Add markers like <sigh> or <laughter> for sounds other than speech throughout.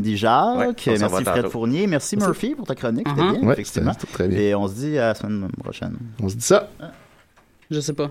Cindy Jacques, Ouais, merci Fred. Fournier, merci Murphy pour ta chronique, c'était Mhm. bien, Ouais, effectivement. c'était très bien. Et on se dit à la semaine prochaine. On se dit ça. Je sais pas.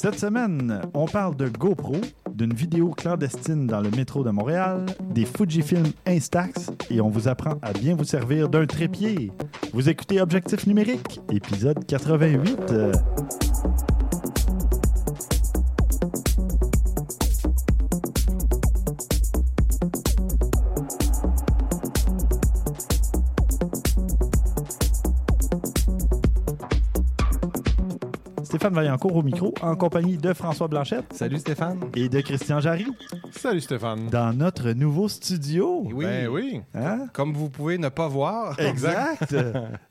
Cette semaine, on parle de GoPro, d'une vidéo clandestine dans le métro de Montréal, des Fujifilm Instax et on vous apprend à bien vous servir d'un trépied. Vous écoutez Objectif numérique, épisode 88. Stéphane Vaillancourt au micro, en compagnie de François Blanchette Salut Stéphane. et de Christian Jarry, Salut Stéphane. dans notre nouveau studio. Oui, Ben oui. Hein? comme vous pouvez ne pas voir. <laughs> Exact. <laughs>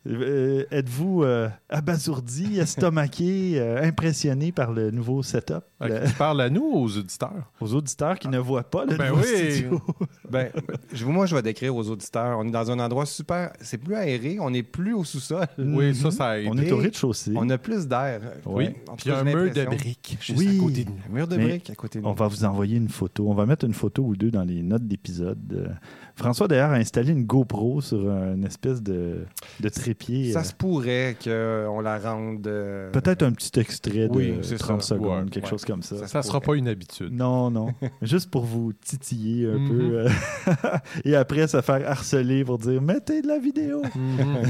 Euh, Êtes-vous euh, abasourdi, <laughs> estomaqué, euh, impressionné par le nouveau setup? Ok, Le- Tu parles à nous ou aux auditeurs? aux auditeurs qui ne voient pas le Ben nouveau oui. studio. Ben, je- moi, je vais décrire aux auditeurs. On est dans un endroit super. C'est plus aéré. On n'est plus au sous-sol. Oui, ça, ça aide. On est au rez-de-chaussée. On a plus d'air. Tout Puis il y a un mur de briques juste Oui. à côté de nous. Un mur de briques à côté de nous. On va vous envoyer une photo. On va mettre une photo ou deux dans les notes d'épisode. Euh, François, d'ailleurs, a installé une GoPro sur une espèce de, de trépied. Ça euh, se pourrait qu'on la rende. euh, Peut-être un petit extrait de Oui, c'est 30 ça. secondes, Ouais, quelque ouais. chose comme ça. Ça Ça sera pas une habitude. Non, non. <laughs> Juste pour vous titiller un peu. euh, <laughs> et après, se faire harceler pour dire Mettez de la vidéo. Mhm.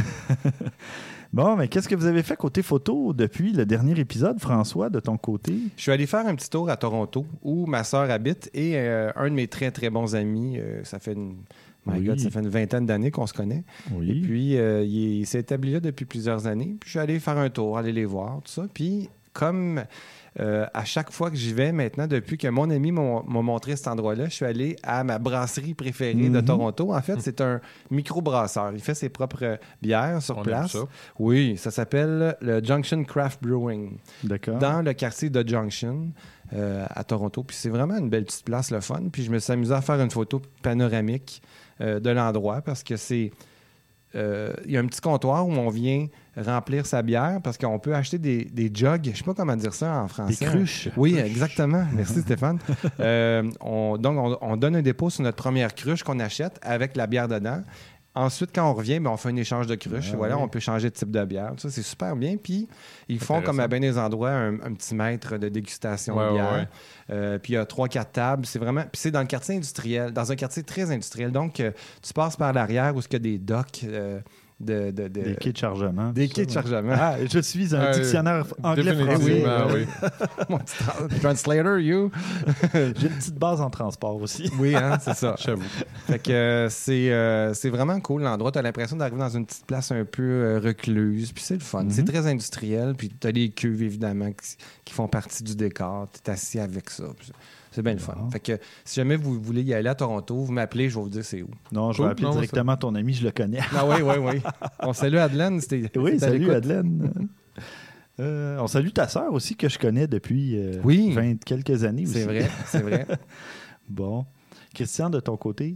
<laughs> Bon, mais qu'est-ce que vous avez fait côté photo depuis le dernier épisode, François, de ton côté? Je suis allé faire un petit tour à Toronto où ma sœur habite et euh, un de mes très très bons amis, euh, ça fait une, my Oui. God, ça fait une vingtaine d'années qu'on se connaît. Et Oui. puis euh, il s'est établi là depuis plusieurs années. Puis je suis allé faire un tour, aller les voir, tout ça. Puis comme euh, à chaque fois que j'y vais maintenant, depuis que mon ami m'a montré cet endroit-là, je suis allé à ma brasserie préférée de Mhm. Toronto. En fait, c'est un micro-brasseur. Il fait ses propres bières sur On place. ça. Oui, ça s'appelle le Junction Craft Brewing D'accord. dans le quartier de Junction euh, à Toronto. Puis c'est vraiment une belle petite place, le fun. Puis je me suis amusé à faire une photo panoramique euh, de l'endroit parce que c'est. Euh, Il y a un petit comptoir où on vient remplir sa bière parce qu'on peut acheter des, des jugs. Je sais pas comment dire ça en Des français. cruches. Oui, exactement. Merci Stéphane. <laughs> Euh, on, donc, on, on donne un dépôt sur notre première cruche qu'on achète avec la bière dedans. Ensuite, quand on revient, ben, on fait un échange de cruches. Ah voilà, oui. on peut changer de type de bière. Ça, c'est super bien. Puis, ils font comme à bien des endroits un, un petit mètre de dégustation Ouais, de bière. ouais. Euh, puis, il y a trois, quatre tables. C'est vraiment. Puis, c'est dans le quartier industriel, dans un quartier très industriel. Donc, euh, tu passes par l'arrière où il y a des docks euh, de, de- de- Des quais de chargement. des quais de ça, ouais. chargement. Ah, je suis un Euh, dictionnaire anglais-français. Oui. Mon petit tra- translator, you? <laughs> J'ai une petite base en transport aussi. <laughs> Oui, hein, c'est ça. J'avoue. Fait que euh, c'est euh, c'est vraiment cool l'endroit. Tu as l'impression d'arriver dans une petite place un peu euh, recluse. Puis c'est le fun. Mhm. C'est très industriel. Puis tu as les cuves, évidemment, qui, qui font partie du décor. Tu es assis avec ça. Puis C'est bien le fun. Fait que si jamais vous voulez y aller à Toronto, vous m'appelez, je vais vous dire c'est où. Non, je Cool. vais appeler Non, directement ton ami, je le connais. Ah oui, oui, oui. On salue Adelaine. C'était Oui, salut. Madeleine. Euh, on salue ta sœur aussi que je connais depuis euh, Oui. 20 quelques années aussi. C'est vrai, c'est vrai. <laughs> Bon. Christian, de ton côté?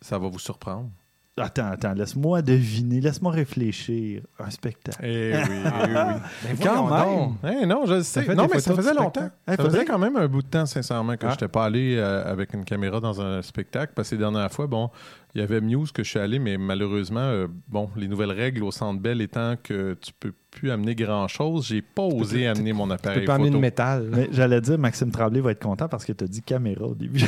Ça va vous surprendre. Attends, attends, laisse-moi deviner, laisse-moi réfléchir. Un spectacle. Eh oui, eh <laughs> oui. Ben Quand même. Eh non, je le sais. Non, mais ça faisait longtemps. Eh, ça faudrait- faisait quand même un bout de temps, sincèrement, que Ah. je n'étais pas allé euh, avec une caméra dans un spectacle. Parce que les dernières fois, bon, il y avait Muse que je suis allé, mais malheureusement, euh, bon, les nouvelles règles au Centre Bell étant que tu peux plus amener grand-chose, j'ai pas osé amener mon Tu appareil peux pas amener de photo. métal. Mais j'allais dire, Maxime Tremblay va être content parce que tu as dit caméra au début.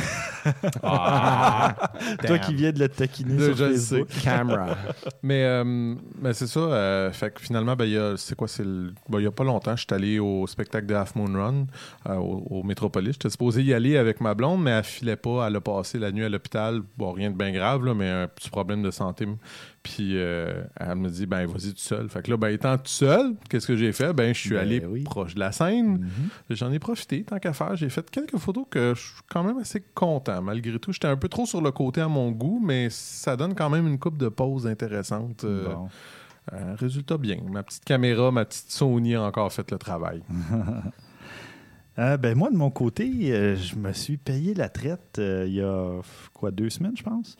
Ah, <laughs> Toi qui viens de le taquiner Je sur le Facebook. <laughs> Camera. Mais, euh, mais c'est ça. euh, fait que finalement, ben, il y a, c'est quoi, c'est le- ben, il y a pas longtemps, je suis allé au spectacle de Half Moon Run euh, au, au Métropolis. J'étais supposé y aller avec ma blonde, mais elle filait pas. Elle a passé la nuit à l'hôpital. Bon, rien de bien grave, là, mais un petit problème de santé. Puis euh, elle me dit, ben vas-y tout seul. Fait que là, ben étant tout seul, qu'est-ce que j'ai fait? Ben je suis Ben allé oui. proche de la scène. Mhm. J'en ai profité, tant qu'à faire. J'ai fait quelques photos que je suis quand même assez content. Malgré tout, j'étais un peu trop sur le côté à mon goût, mais ça donne quand même une coupe de pause intéressante. Euh, Bon. euh, résultat bien. Ma petite caméra, ma petite Sony a encore fait le travail. <laughs> Ben moi, de mon côté, je me suis payé la traite il y a quoi, deux semaines, je pense.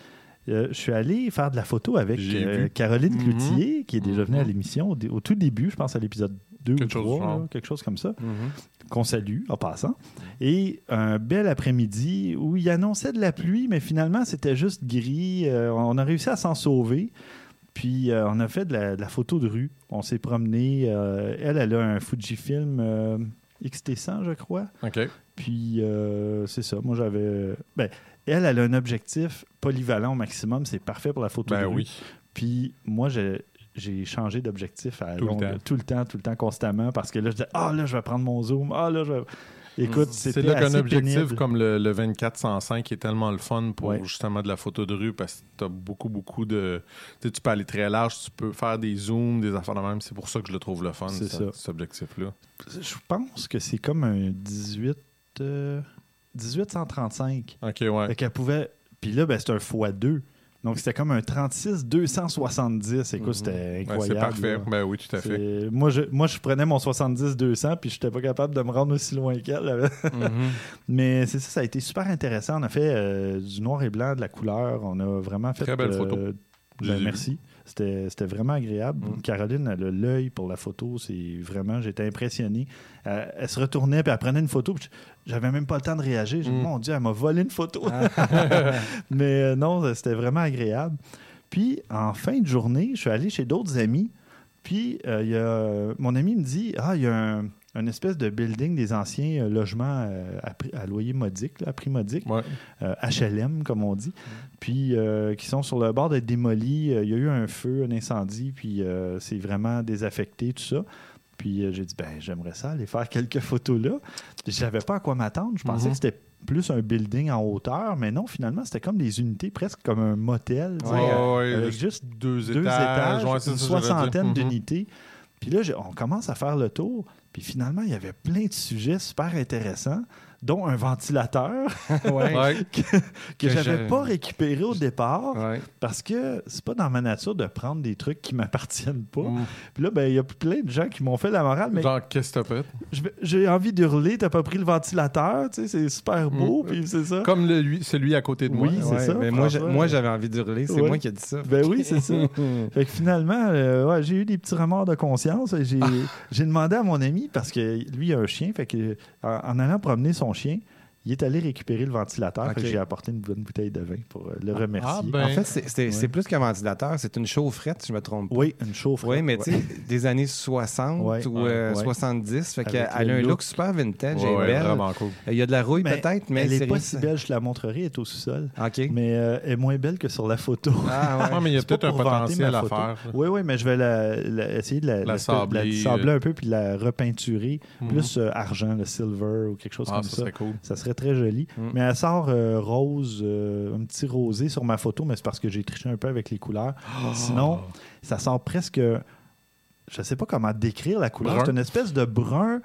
Euh, je suis allé faire de la photo avec euh. Caroline Mhm. Cloutier, qui est déjà venue à Mhm. l'émission au, tout début, je pense à l'épisode 2 ou Quelque chose 3, du genre. là, quelque chose comme ça, Mhm. qu'on salue en passant. Et un bel après-midi où il annonçait de la pluie, mais finalement, c'était juste gris. Euh, on a réussi à s'en sauver. Puis on a fait de la, de la photo de rue. On s'est promené. elle, elle a un Fujifilm euh, XT100, je crois. OK. Puis c'est ça. Moi, j'avais. Ben, elle, elle a un objectif polyvalent au maximum. C'est parfait pour la photo de Ben rue. oui. Puis moi, j'ai. J'ai changé d'objectif à Tout le longue- temps. tout le temps, tout le temps, constamment, parce que là, je disais, ah là, je vais prendre mon zoom, ah là, je vais. Écoute, C'est là qu'un assez objectif pénible. comme le, le 2405 est tellement le fun pour Ouais. justement de la photo de rue parce que tu as beaucoup, beaucoup de. Tu sais, tu peux aller très large, tu peux faire des zooms, des affaires de même. C'est pour ça que je le trouve le fun, C'est ça, ça. cet objectif-là. Je pense que c'est comme un 18. euh, 1835. OK, ouais. Fait qu'elle pouvait. Puis là, ben, c'est un x2. Donc, c'était comme un 36 270. Écoute, Mhm. c'était Ouais, incroyable. c'est parfait. Ben oui, tout à fait. Moi je, moi, je prenais mon 70-200 puis je n'étais pas capable de me rendre aussi loin qu'elle. <laughs> Mhm. Mais c'est ça, ça a été super intéressant. On a fait euh, du noir et blanc, de la couleur. On a vraiment fait. Très belle euh, photo. ben, merci. C'était vraiment agréable. Mm. Caroline, elle a l'œil pour la photo. C'est vraiment, j'étais impressionné. Euh, elle se retournait puis elle prenait une photo. J'avais même pas le temps de réagir. Dit, Mm. mon Dieu, elle m'a volé une photo. Ah. <laughs> Mais euh, non, c'était vraiment agréable. Puis, en fin de journée, je suis allé chez d'autres amis. Puis, euh, il y a, mon ami me dit Ah, il y a un, une espèce de building des anciens euh, logements euh, à, prix- à loyer modique, là, à prix modique, Ouais. euh, HLM, comme on dit, puis euh, qui sont sur le bord d'être démolis. Il y a eu un feu, un incendie, puis c'est vraiment désaffecté, tout ça. Puis j'ai dit, ben j'aimerais ça aller faire quelques photos là. Je savais pas à quoi m'attendre. Je pensais Mhm. que c'était plus un building en hauteur, mais non, finalement, c'était comme des unités, presque comme un motel. Ouais, ouais, avec juste deux, deux étages, c'est une soixantaine Mhm. d'unités. Puis là, on commence à faire le tour. Puis finalement, il y avait plein de sujets super intéressants, dont un ventilateur <laughs> ouais. <laughs> Que, Que j'avais je- pas récupéré au départ Ouais. parce que c'est pas dans ma nature de prendre des trucs qui m'appartiennent pas. Mm. Puis là, ben, il y a plein de gens qui m'ont fait la morale, mais Genre, qu'est-ce que t'as fait? j'ai envie d'hurler, t'as pas pris le ventilateur, tu sais, c'est super beau, Mm. puis c'est ça. Comme le, lui, celui à côté de moi. Oui, c'est Ouais, ça, Mais moi, j'avais envie de hurler. C'est Ouais. moi qui ai dit ça. Ben oui, c'est ça. <laughs> Fait que finalement, euh, ouais, j'ai eu des petits remords de conscience. J'ai j'ai demandé à mon ami, parce que lui, il a un chien, fait que en, en allant promener son chien, il est allé récupérer le ventilateur. Fait que Ok. j'ai apporté une bonne bouteille de vin pour euh, le remercier. Ah, ben. En fait, c'est- Ouais. plus qu'un ventilateur, c'est une chaufferette, si je me trompe pas. Oui, une chaufferette. Oui, mais ouais. tu sais, des années 60 Ouais. ou euh, Ouais. 70, fait Avec qu'elle elle le a un look. look super vintage, Ouais, elle est belle. vraiment cool. Il y a de la rouille peut-être, mais elle c'est est pas si belle, je te la montrerai, elle est au sous-sol. OK. Mais euh, elle est moins belle que sur la photo. Ah, ouais. <laughs> Ouais, mais il y a peut-être un potentiel à faire. Oui, oui, mais je vais la- la- essayer de la, La sabler, euh. un peu puis la repeinturer. Mhm. Plus euh, argent, le silver ou quelque chose Ah, comme ça ça. serait cool. Ça serait très joli. Mm. Mais elle sort euh, rose, euh, un petit rosé sur ma photo, mais c'est parce que j'ai triché un peu avec les couleurs. Sinon, ça sort presque. Je sais pas comment décrire la couleur. C'est une espèce de brun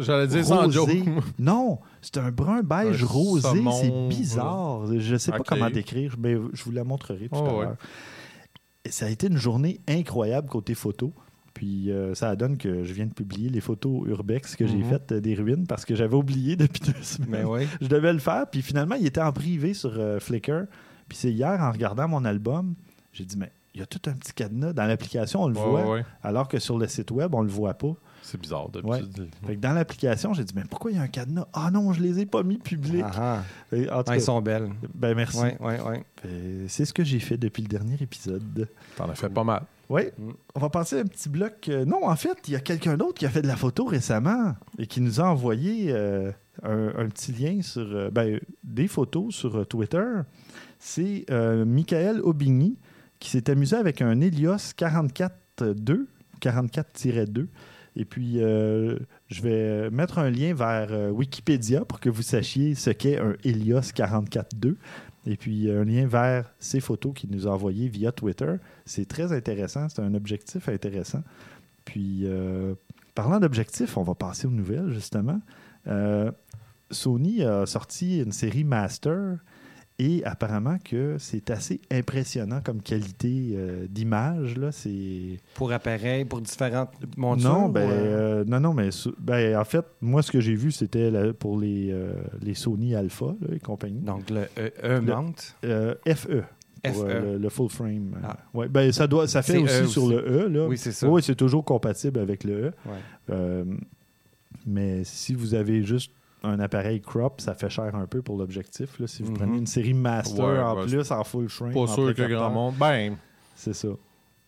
J'allais dire sans joke. rosé. <laughs> Non, c'est un brun beige Un rosé. saumon, C'est bizarre. Je sais pas comment décrire, mais je vous la montrerai tout Oh, à l'heure. Ça a été une journée incroyable côté photo. Puis euh, ça donne que je viens de publier les photos urbex que j'ai Mhm. faites euh, des ruines parce que j'avais oublié depuis <laughs> deux semaines. Mais oui. Je devais le faire, puis finalement, il était en privé sur euh, Flickr. Puis c'est hier, en regardant mon album, j'ai dit, mais il y a tout un petit cadenas. Dans l'application, on le Ouais, voit, ouais. alors que sur le site web, on le voit pas. C'est bizarre. Ouais. d'habitude. Fait que dans l'application, j'ai dit, mais pourquoi il y a un cadenas? Ah non, je les ai pas mis publics. Ah, ah. Et en tout Ah, cas, ils sont belles. ben merci. Oui. Fait, C'est ce que j'ai fait depuis le dernier épisode. T'en as fait pas mal. Oui, Mm. on va passer à un petit bloc. euh, non, en fait, il y a quelqu'un d'autre qui a fait de la photo récemment et qui nous a envoyé euh, un, un petit lien sur euh, ben, des photos sur Twitter. C'est euh, Michael Aubigny qui s'est amusé avec un Helios 44-2, 44-2. Et puis, euh, je vais mettre un lien vers euh, Wikipédia pour que vous sachiez ce qu'est un Helios 44-2. Et puis, un lien vers ces photos qu'il nous a envoyées via Twitter. C'est très intéressant. C'est un objectif intéressant. Puis, euh, parlant d'objectifs, on va passer aux nouvelles, justement. Sony a sorti une série Master et apparemment que c'est assez impressionnant comme qualité euh, d'image. là. C'est Pour appareils, pour différentes montures. non, ben, ou, euh, euh, non, non, mais ben, en fait, moi, ce que j'ai vu, c'était la- pour les, euh, les Sony Alpha là, et compagnie. Donc, le E, e mount. FE. Pour, euh, le, le full frame. Ah. Ouais, ben, ça, doit, ça fait C'est aussi E sur le E. Là. Oui, c'est ça. Oui, c'est toujours compatible avec le E. Ouais. Mais si vous avez juste un appareil crop, ça fait cher un peu pour l'objectif. Si vous Mhm. prenez une série master Ouais, en ouais, plus, en full frame. Pas sûr que grand monde. Ben, C'est ça.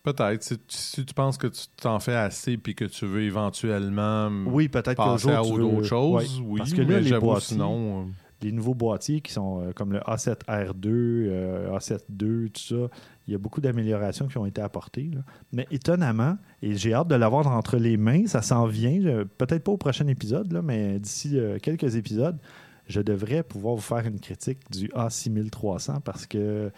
peut-être. Si, si tu penses que tu t'en fais assez puis que tu veux éventuellement Oui, peut-être passer à d'autres veux- choses, ouais. oui. Parce que là, mais les boîtiers, sinon. Les nouveaux boîtiers qui sont euh, comme le A7R2, euh, A7II, tout ça, il y a beaucoup d'améliorations qui ont été apportées. Mais étonnamment, et j'ai hâte de l'avoir entre les mains, ça s'en vient, peut-être pas au prochain épisode, mais d'ici euh, quelques épisodes, je devrais pouvoir vous faire une critique du A6300 parce que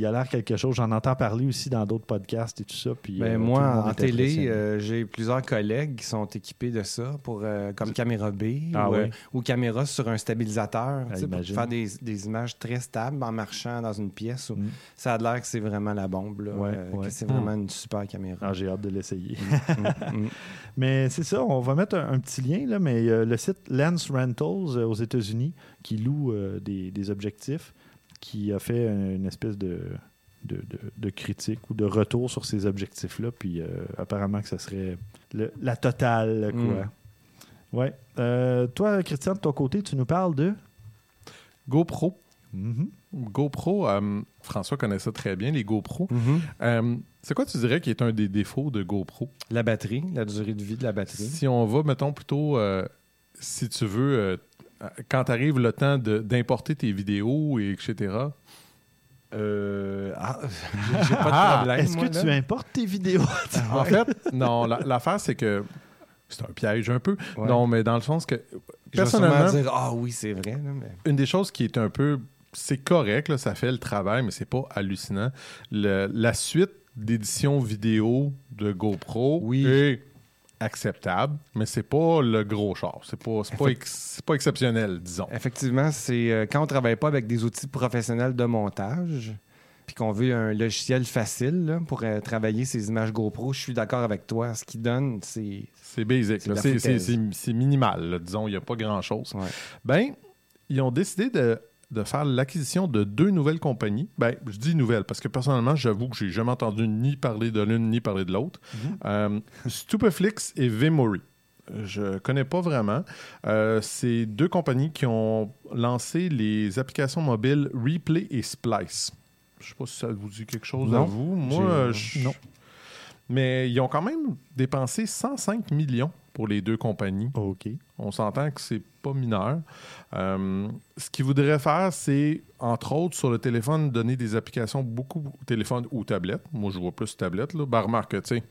il a l'air quelque chose. J'en entends parler aussi dans d'autres podcasts et tout ça. Puis, Ben, euh, moi, en télé, euh, j'ai plusieurs collègues qui sont équipés de ça, pour, euh, comme caméra B Ah ou, euh, caméra sur un stabilisateur, Ah, tu sais, pour faire des, des images très stables en marchant dans une pièce. où Mm. Ça a l'air que c'est vraiment la bombe, là, Ouais, euh, ouais. que c'est vraiment une super caméra. Ah, j'ai hâte de l'essayer. <laughs> Mm, mm. Mais c'est ça, on va mettre un, un petit lien, là, mais euh, le site Lens Rentals euh, aux États-Unis, qui loue euh, des, des objectifs, qui a fait une espèce de de, de- de critique ou de retour sur ces objectifs-là. Puis euh, apparemment que ça serait le- la totale, quoi. Mm. Ouais. Euh, toi, Christian, de ton côté, tu nous parles de? GoPro. Mhm. GoPro, euh, François connaît ça très bien, les GoPro. Mhm. Euh, c'est quoi tu dirais qui est un des défauts de GoPro? La batterie, la durée de vie de la batterie. Si on va, mettons, plutôt, euh, si tu veux, euh, quand arrive le temps de- d'importer tes vidéos, et etc., Euh, ah, <laughs> j'ai- pas de Ah, problème. Est-ce que tu importes tes vidéos? <laughs> en fait, non, la- l'affaire, c'est que c'est un piège un peu. Ouais. Non, mais dans le sens que, Je vais personnellement, dire ah oui c'est vrai mais une des choses qui est un peu. C'est correct, là, ça fait le travail, mais c'est pas hallucinant. Le- la suite d'édition vidéo de GoPro Oui. est acceptable, mais c'est pas le gros char. C'est pas, pas, ex- pas exceptionnel, disons. effectivement c'est euh, quand on travaille pas avec des outils professionnels de montage puis qu'on veut un logiciel facile là, pour euh, travailler ces images GoPro, je suis d'accord avec toi. Ce qui donne, c'est C'est basic. C'est minimal, là, disons. Il n'y a pas grand-chose. Ouais. Ben, ils ont décidé de, de faire l'acquisition de deux nouvelles compagnies. Ben, je dis nouvelles parce que personnellement, j'avoue que j'ai jamais entendu ni parler de l'une ni parler de l'autre. Euh, Stupeflix et Vmemory. Je connais pas vraiment. Euh, c'est deux compagnies qui ont lancé les applications mobiles Replay et Splice. Je sais pas si ça vous dit quelque chose Non. à vous. Moi, je- non. Mais ils ont quand même dépensé 105 millions pour les deux compagnies. OK. On s'entend que c'est pas mineur. Euh, ce qu'ils voudraient faire, c'est, entre autres, sur le téléphone, donner des applications beaucoup, téléphone ou tablette. Moi, je vois plus tablette. Là. Ben, remarque, tu sais,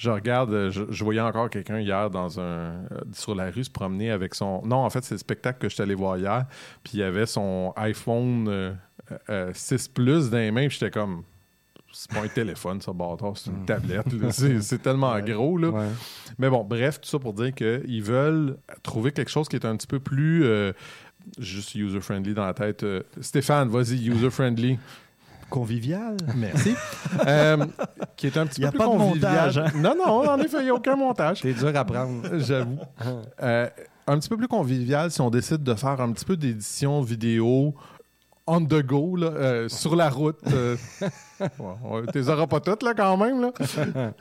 je regarde, euh, je, je voyais encore quelqu'un hier dans un, euh, sur la rue se promener avec son. Non, en fait, c'est le spectacle que je suis allé voir hier. Puis il avait son iPhone euh, euh, 6 Plus dans les mains. Puis j'étais comme. C'est pas un téléphone, ça, bâtard, c'est une tablette. là. C'est tellement gros. Là. Ouais. Mais bon, bref, tout ça pour dire qu'ils veulent trouver quelque chose qui est un petit peu plus euh, juste user-friendly dans la tête. Euh, Stéphane, vas-y, user-friendly. Convivial. Merci. <laughs> Euh, qui est un petit Il y a peu plus pas de convivial. montage, hein? Non, non, en effet, il n'y a aucun montage. C'est dur à prendre. J'avoue. Euh, un petit peu plus convivial si on décide de faire un petit peu d'édition vidéo on the go, là, euh, sur la route. euh. <laughs> Ouais, T'es auras pas toutes, là, quand même. Là. <laughs>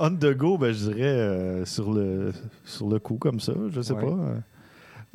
On the go, ben, je dirais euh, sur, le, sur le coup, comme ça. Je sais Ouais. pas. euh.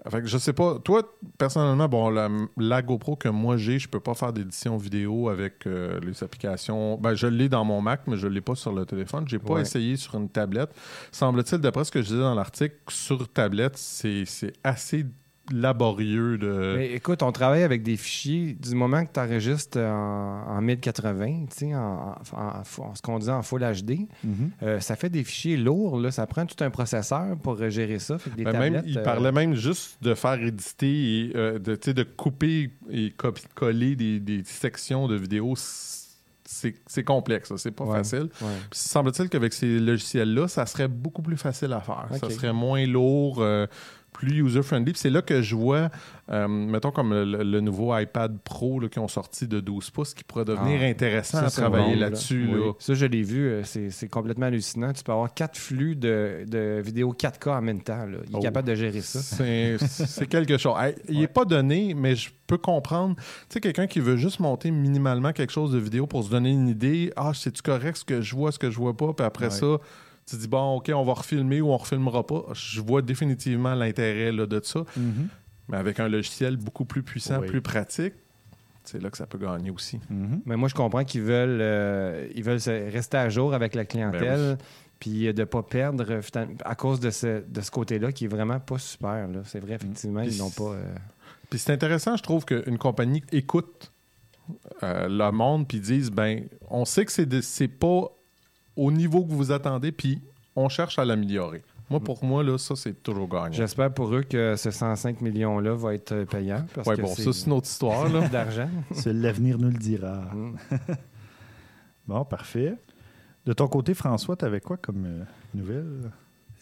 Fait que je sais pas. Toi, personnellement, bon, la, la GoPro que moi j'ai, je peux pas faire d'édition vidéo avec euh, les applications. Ben, je l'ai dans mon Mac, mais je l'ai pas sur le téléphone. J'ai pas Ouais. essayé sur une tablette. Semble-t-il, d'après ce que je disais dans l'article, sur tablette, c'est c'est assez laborieux de. Mais écoute, on travaille avec des fichiers du moment que tu enregistres en, en 1080, tu sais, en, en- en- ce qu'on dit en Full HD, Mhm. euh, ça fait des fichiers lourds. Là, ça prend tout un processeur pour euh, gérer ça. Fait que des Ben, même, il euh, parlait même juste de faire éditer et euh, de, de couper et copier-coller des, des sections de vidéos. C'est c'est complexe, c'est pas Ouais. facile. ouais. Puis semble-t-il qu'avec ces logiciels-là, ça serait beaucoup plus facile à faire. Ça serait moins lourd, euh, plus user-friendly. Puis c'est là que je vois, euh, mettons comme le, le nouveau iPad Pro là, qui ont sorti de 12 pouces, qui pourrait devenir Ah, intéressant Ça, à travailler là. là-dessus. Oui. Ça, je l'ai vu. euh, C'est complètement hallucinant. Tu peux avoir quatre flux de, de vidéos 4K en même temps. là. Il est Oh. capable de gérer ça. C'est c'est quelque chose. Il n'est pas donné, mais je peux comprendre. Tu sais, quelqu'un qui veut juste monter minimalement quelque chose de vidéo pour se donner une idée. Ah, c'est-tu correct ce que je vois, ce que je vois pas? Puis après Ouais. ça, tu te dis, bon, OK, on va refilmer ou on refilmera pas. Je vois définitivement l'intérêt là, de ça. Mhm. Mais avec un logiciel beaucoup plus puissant, Oui. plus pratique, c'est là que ça peut gagner aussi. Mhm. Mais moi, je comprends qu'ils veulent, euh, ils veulent se- rester à jour avec la clientèle. Ben Puis de ne pas perdre à cause de ce, de ce côté-là qui est vraiment pas super. là. C'est vrai, effectivement, Puis ils n'ont pas. euh, Puis c'est intéressant, je trouve, qu'une compagnie écoute euh, le monde puis disent, ben, on sait que c'est c'est pas au niveau que vous attendez, puis on cherche à l'améliorer. Moi, pour moi, là, ça, c'est toujours gagnant. J'espère pour eux que ce 105 millions-là va être euh, payant. Que bon, ça, c'est une autre histoire, <laughs> d'argent. L'avenir nous le dira. Mm. <laughs> Bon, parfait. De ton côté, François, tu avais quoi comme euh, nouvelle?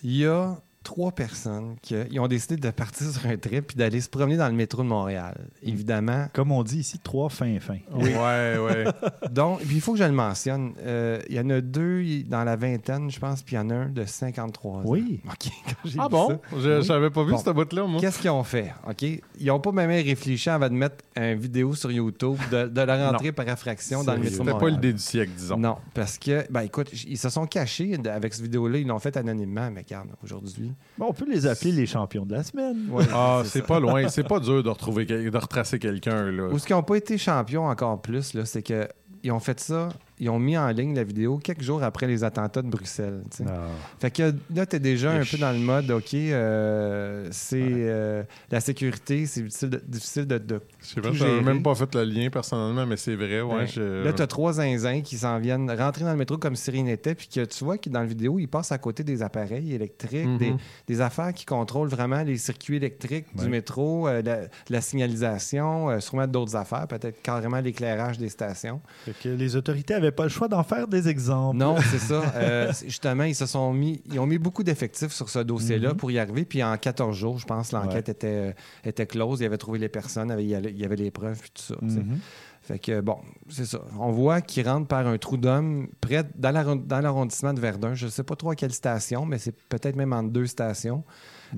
Il y a trois personnes qui ils ont décidé de partir <laughs> sur un trip puis d'aller se promener dans le métro de Montréal. Évidemment. Comme on dit ici, trois fins fins. Ouais, ouais. <laughs> Donc, puis il faut que je le mentionne. Euh, Il y en a deux dans la vingtaine, je pense, puis il y en a un de 53 ans. Oui. <laughs> OK, quand Ah bon? ça. Je Oui. J'avais pas vu Bon. cette bout-là, moi. Qu'est-ce qu'ils ont fait? OK? Ils n'ont pas même réfléchi avant de mettre une vidéo sur YouTube de, de la rentrée par effraction dans le métro de C'était pas Montréal. l'idée du siècle, disons. Non, parce que, ben écoute, ils se sont cachés avec cette vidéo-là. Ils l'ont fait anonymement, mais regarde, aujourd'hui. Bon, on peut les appeler les champions de la semaine. Ouais, Ah, c'est pas loin. C'est pas dur de retrouver, de retracer quelqu'un, là. Où ce qu'ils n'ont pas été champions encore plus, là, c'est que ils ont fait ça, ils ont mis en ligne la vidéo quelques jours après les attentats de Bruxelles. Ah. Fait que là, tu es déjà un peu dans le mode, OK, euh, c'est euh, la sécurité, c'est difficile de, difficile de, de- Je sais pas, même pas fait le lien personnellement, mais c'est vrai, ouais. Ouais. je- Là, tu as trois zinzins qui s'en viennent rentrer dans le métro comme si rien n'était, puis que tu vois que dans la vidéo, ils passent à côté des appareils électriques, Mhm. des, des affaires qui contrôlent vraiment les circuits électriques Ouais. du métro, euh, la, la signalisation, euh, sûrement d'autres affaires, peut-être carrément l'éclairage des stations. Fait que les autorités pas le choix d'en faire des exemples. Non, c'est ça. <laughs> Euh, justement, ils se sont mis, ils ont mis beaucoup d'effectifs sur ce dossier-là Mhm. pour y arriver. Puis en 14 jours, je pense, l'enquête était, euh, était close. Ils avaient trouvé les personnes, il y avait, les preuves, puis tout ça. Mhm. Fait que, bon, c'est ça. On voit qu'ils rentrent par un trou d'homme près dans l'arron- dans l'arrondissement de Verdun. Je ne sais pas trop à quelle station, mais c'est peut-être même entre deux stations.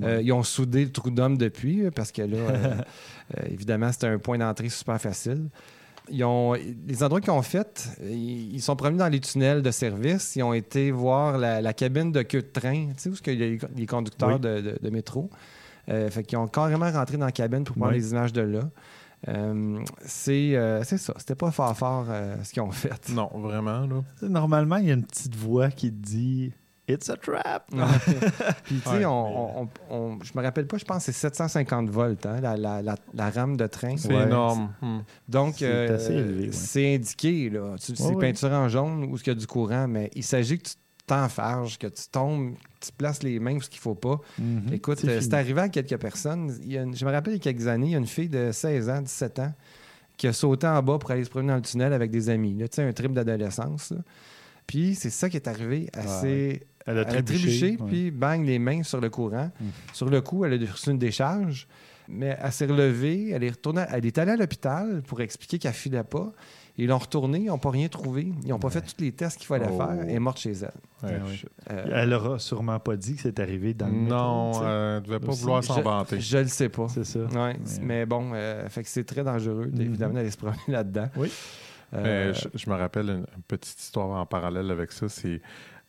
Euh, ils ont soudé le trou d'homme depuis, parce que là, <laughs> euh, euh, évidemment, c'était un point d'entrée super facile. Ils ont, les endroits qu'ils ont fait, ils, ils sont promenés dans les tunnels de service. Ils ont été voir la, la cabine de queue de train, tu sais, où il y a les, les conducteurs Oui. de, de- de métro? Euh, fait qu'ils ont carrément rentré dans la cabine pour prendre Oui. les images de là. Euh, c'est euh, c'est ça. C'était pas fort fort euh, ce qu'ils ont fait. Non, vraiment, là. Normalement, il y a une petite voix qui te dit It's a trap. <laughs> Puis, tu sais, Ouais, on, on- on- je me rappelle pas, je pense que c'est 750 volts, hein, la, la- la- la rame de train. C'est Ouais, énorme. Hmm. Donc, C'est euh, ouais. c'est indiqué, là. Tu- C'est Ouais, ouais. peinture en jaune ou ce qu'il y a du courant, mais il s'agit que tu t'enfarges, que tu tombes, que tu places les mains où ce qu'il faut pas. Mhm. Écoute, C'est euh, arrivé à quelques personnes. Il y a une- je me rappelle il y a quelques années, il y a une fille de 16 ans, 17 ans, qui a sauté en bas pour aller se promener dans le tunnel avec des amis. Là, tu sais, un trip d'adolescence. Puis c'est ça qui est arrivé assez. Elle a Elle a trébuché. ouais. puis bang, les mains sur le courant. Mm. Sur le coup, elle a reçu une décharge, mais elle s'est relevée, elle est retournée, elle est allée à l'hôpital pour expliquer qu'elle filait pas. Ils l'ont retournée, ils n'ont pas rien trouvé. Ils n'ont pas fait tous les tests qu'il fallait Oh. faire. Elle est morte chez elle. Ouais, oui. je- Euh, Elle aura sûrement pas dit que c'est arrivé dans le Non, euh, elle devait pas Aussi, vouloir s'en je- vanter. Je le sais pas. C'est ça. Ouais, mais bon, euh, fait que c'est très dangereux, Mhm. évidemment, d'aller se promener là-dedans. Oui. Euh, Mais je, je me rappelle une, une petite histoire en parallèle avec ça. C'est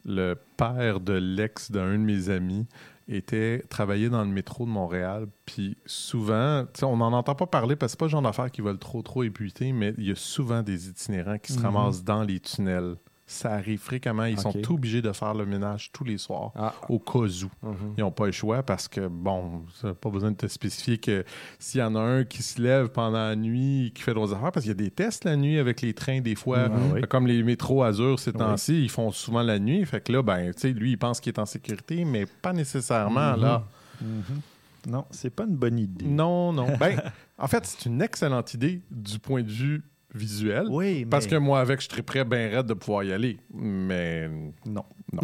le père de l'ex d'un de mes amis était travaillé dans le métro de Montréal. Puis souvent, on n'en entend pas parler parce que c'est pas le genre d'affaires qui veulent trop trop épuiter, mais il y a souvent des itinérants qui se Mhm. ramassent dans les tunnels. Ça arrive fréquemment. Ils Ok. sont obligés de faire le ménage tous les soirs ah, au cas où. mhm. Ils n'ont pas le choix parce que, bon, ça n'a pas besoin de te spécifier que s'il y en a un qui se lève pendant la nuit, qui fait d'autres affaires, parce qu'il y a des tests la nuit avec les trains, des fois. Ah comme les métros Azur ces Oui. temps-ci, ils font souvent la nuit. Fait que là, ben, tu sais, lui, il pense qu'il est en sécurité, mais pas nécessairement, Mhm. là. Mhm. Non, c'est pas une bonne idée. Non, non. <laughs> ben, en fait, c'est une excellente idée du point de vue visuel. Oui, mais... Parce que moi, avec, je serais prêt bien raide de pouvoir y aller. Mais Non. Non.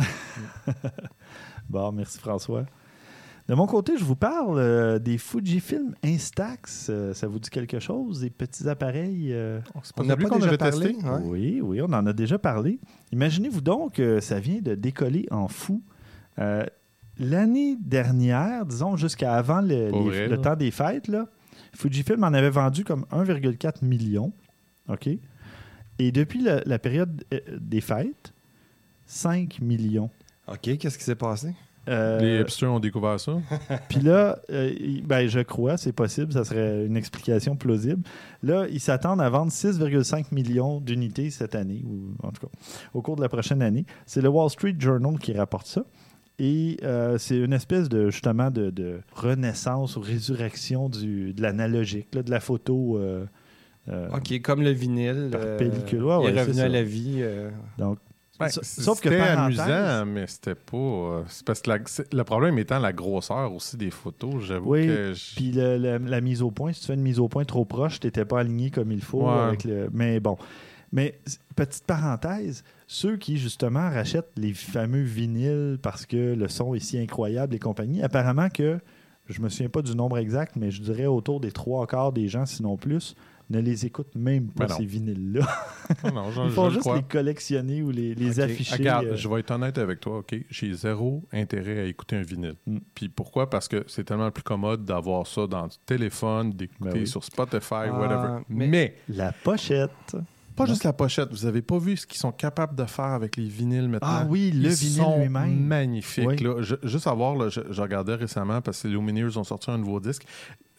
<laughs> bon, merci François. De mon côté, je vous parle euh, des Fujifilm Instax. Euh, ça vous dit quelque chose? Des petits appareils? euh, pas On n'a pas qu'on déjà avait parlé? testé. Ouais. Oui, oui, on en a déjà parlé. Imaginez-vous donc que ça vient de décoller en fou. Euh, L'année dernière, disons jusqu'à avant le, Pas les- vrai, le temps des fêtes, là, Fujifilm en avait vendu comme 1,4 million. OK? Et depuis la, la période euh, des fêtes, 5 millions. OK, qu'est-ce qui s'est passé? Euh, Les hipsters ont découvert ça. <laughs> puis là, euh, ben, je crois, c'est possible, ça serait une explication plausible. Là, ils s'attendent à vendre 6,5 millions d'unités cette année, ou en tout cas, au cours de la prochaine année. C'est le Wall Street Journal qui rapporte ça. Et euh, c'est une espèce de justement de, de renaissance ou résurrection du, de l'analogique, là, de la photo. Euh, euh, OK, comme le vinyle. Par euh, pellicule, ouais, il est revenu à la vie. euh, Donc, Ben, sauf que c'était amusant, mais c'était pas. euh, c'est parce que la- le problème étant la grosseur aussi des photos. J'avoue Oui, que. je- Puis le- le- la mise au point, si tu fais une mise au point trop proche, tu n'étais pas aligné comme il faut. Ouais. Avec le... Mais bon. Mais petite parenthèse, ceux qui justement rachètent les fameux vinyles parce que le son est si incroyable et compagnie, apparemment que je me souviens pas du nombre exact, mais je dirais autour des trois quarts des gens, sinon plus, ne les écoutent même pas Ben ces vinyles-là. <laughs> Ils font juste crois. les collectionner ou les, afficher. Regarde, euh, je vais être honnête avec toi, OK? J'ai zéro intérêt à écouter un vinyle. Mm. Puis pourquoi? Parce que c'est tellement plus commode d'avoir ça dans le téléphone, d'écouter Ben oui. sur Spotify, Ah, whatever. mais- Mais, La pochette. Pas juste la pochette. Vous avez pas vu ce qu'ils sont capables de faire avec les vinyles maintenant? Ah oui, le Ils vinyle lui-même. magnifiques. Oui. là. Je- juste à voir, là, je, je regardais récemment parce que les Lumineers ont sorti un nouveau disque.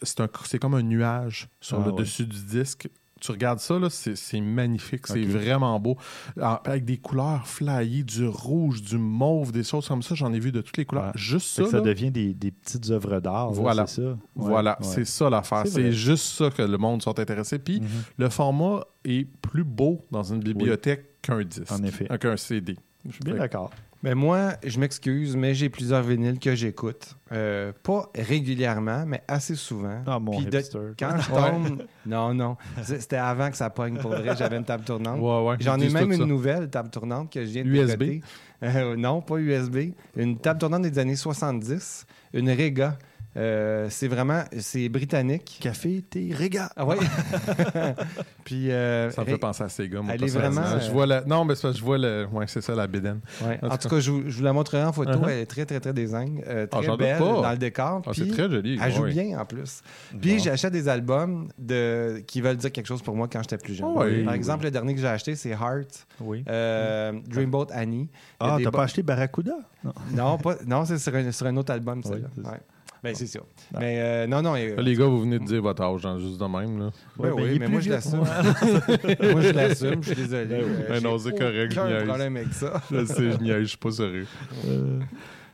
C'est comme un nuage sur Ah le ouais. dessus du disque. Tu regardes ça, là, c'est magnifique, c'est vraiment beau. Avec des couleurs flyées, du rouge, du mauve, des choses comme ça, j'en ai vu de toutes les couleurs. Ouais. Juste ça, ça là, devient des, des petites œuvres d'art. là, Voilà. C'est ça? Voilà, ouais. c'est ça l'affaire. C'est juste ça que le monde sont intéressés. Puis Mhm. le format est plus beau dans une bibliothèque qu'un disque, En effet. qu'un CD. Je suis bien d'accord. Ben moi, je m'excuse, mais j'ai plusieurs vinyles que j'écoute. Euh, pas régulièrement, mais assez souvent. Ah, mon Puis de-. Quand <laughs> je tombe... non, non. C'était avant que ça pogne pour vrai. J'avais une table tournante. Ouais, ouais, J'en ai même une ça. nouvelle table tournante que je viens de USB? Euh, non, pas USB. Une table tournante des années 70. Une Rega. Euh, c'est vraiment... C'est britannique. Café, thé, réga. Ah ouais? <laughs> Puis... euh, Ça me fait penser à Sega, moi, Elle est vraiment, Je euh, vois la... Non, mais que je vois le... Ouais, c'est ça, la bédaine. Ouais. En En, tout cas, je vous, je vous la montrerai en photo. Uh-huh. Elle est très, très, très design. euh, Ah, très doute belle dans le décor. Ah, c'est puis très joli. Elle joue bien en plus. Puis Bon. j'achète des albums de... qui veulent dire quelque chose pour moi quand j'étais plus jeune. Ah ouais. Par exemple, le dernier que j'ai acheté, c'est Heart, Oui. euh, Dreamboat Annie. Ah, t'as pas acheté Barracuda? Non. Non, pas... non c'est sur un, sur un autre album, Oui, ça. Ben, c'est ça. Ah. Mais euh, non, non. euh, les gars, vous venez de dire votre âge, hein, juste de même. Là. ben ben, oui, mais moi, je l'assume. <laughs> moi. je l'assume. Je suis désolé. Ben oui. Euh, Ben non, c'est correct, je niaise. problème avec ça. <laughs> Je sais, je niaise, je suis pas sérieux. Euh,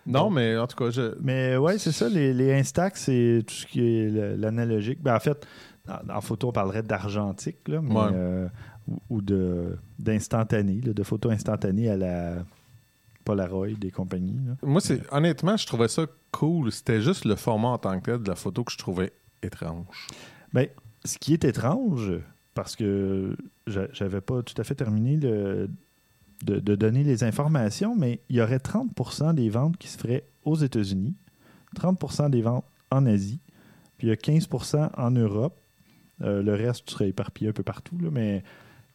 Non, mais en tout cas, je... Mais ouais, c'est ça, les, les Instax, c'est tout ce qui est l'analogique. Ben, en fait, en, en photo, on parlerait d'argentique, là, mais, Ouais. euh, ou, ou de d'instantané, là, de photos instantanées à la Polaroid et compagnie. là. moi, c'est honnêtement, je trouvais ça cool. C'était juste le format en tant que tel de la photo que je trouvais étrange. Ben, ce qui est étrange, parce que j'a- j'avais pas tout à fait terminé de donner les informations, mais il y aurait 30% des ventes qui se feraient aux États-Unis, 30% des ventes en Asie, puis il y a 15% en Europe. Euh, le reste serait éparpillé un peu partout, là, mais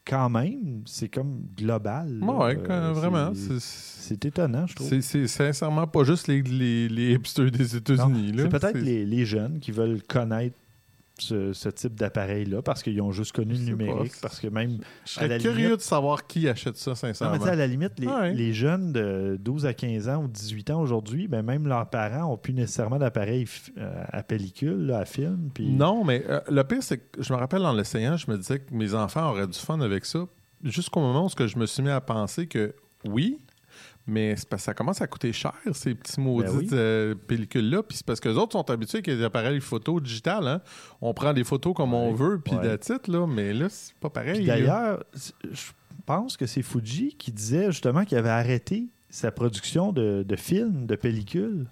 quand même, c'est comme global. là. Ouais, Euh, vraiment. c'est- étonnant, je trouve. C'est sincèrement pas juste les, les, les hipsters des États-Unis. C'est peut-être les jeunes qui veulent connaître ce, ce type d'appareil-là parce qu'ils ont juste connu le numérique. pas. Parce que même. Je serais curieux limite- de savoir qui achète ça, Non, sincèrement. mais à la limite, les, Ouais. les jeunes de 12 à 15 ans ou 18 ans aujourd'hui, ben même leurs parents n'ont plus nécessairement d'appareil euh, à pellicule, là, à film. Non, mais euh, le pire, c'est que je me rappelle en l'essayant, je me disais que mes enfants auraient du fun avec ça. Jusqu'au moment où je me suis mis à penser que oui, mais c'est parce que ça commence à coûter cher, ces petits maudites Ben oui. euh, pellicules-là. Puis c'est parce que les autres sont habitués avec des appareils photo digital. Hein? On prend des photos comme on veut, puis Ouais. là. Mais là, c'est pas pareil. D'ailleurs, je pense que c'est Fuji qui disait justement qu'il avait arrêté sa production de, de films, de pellicules.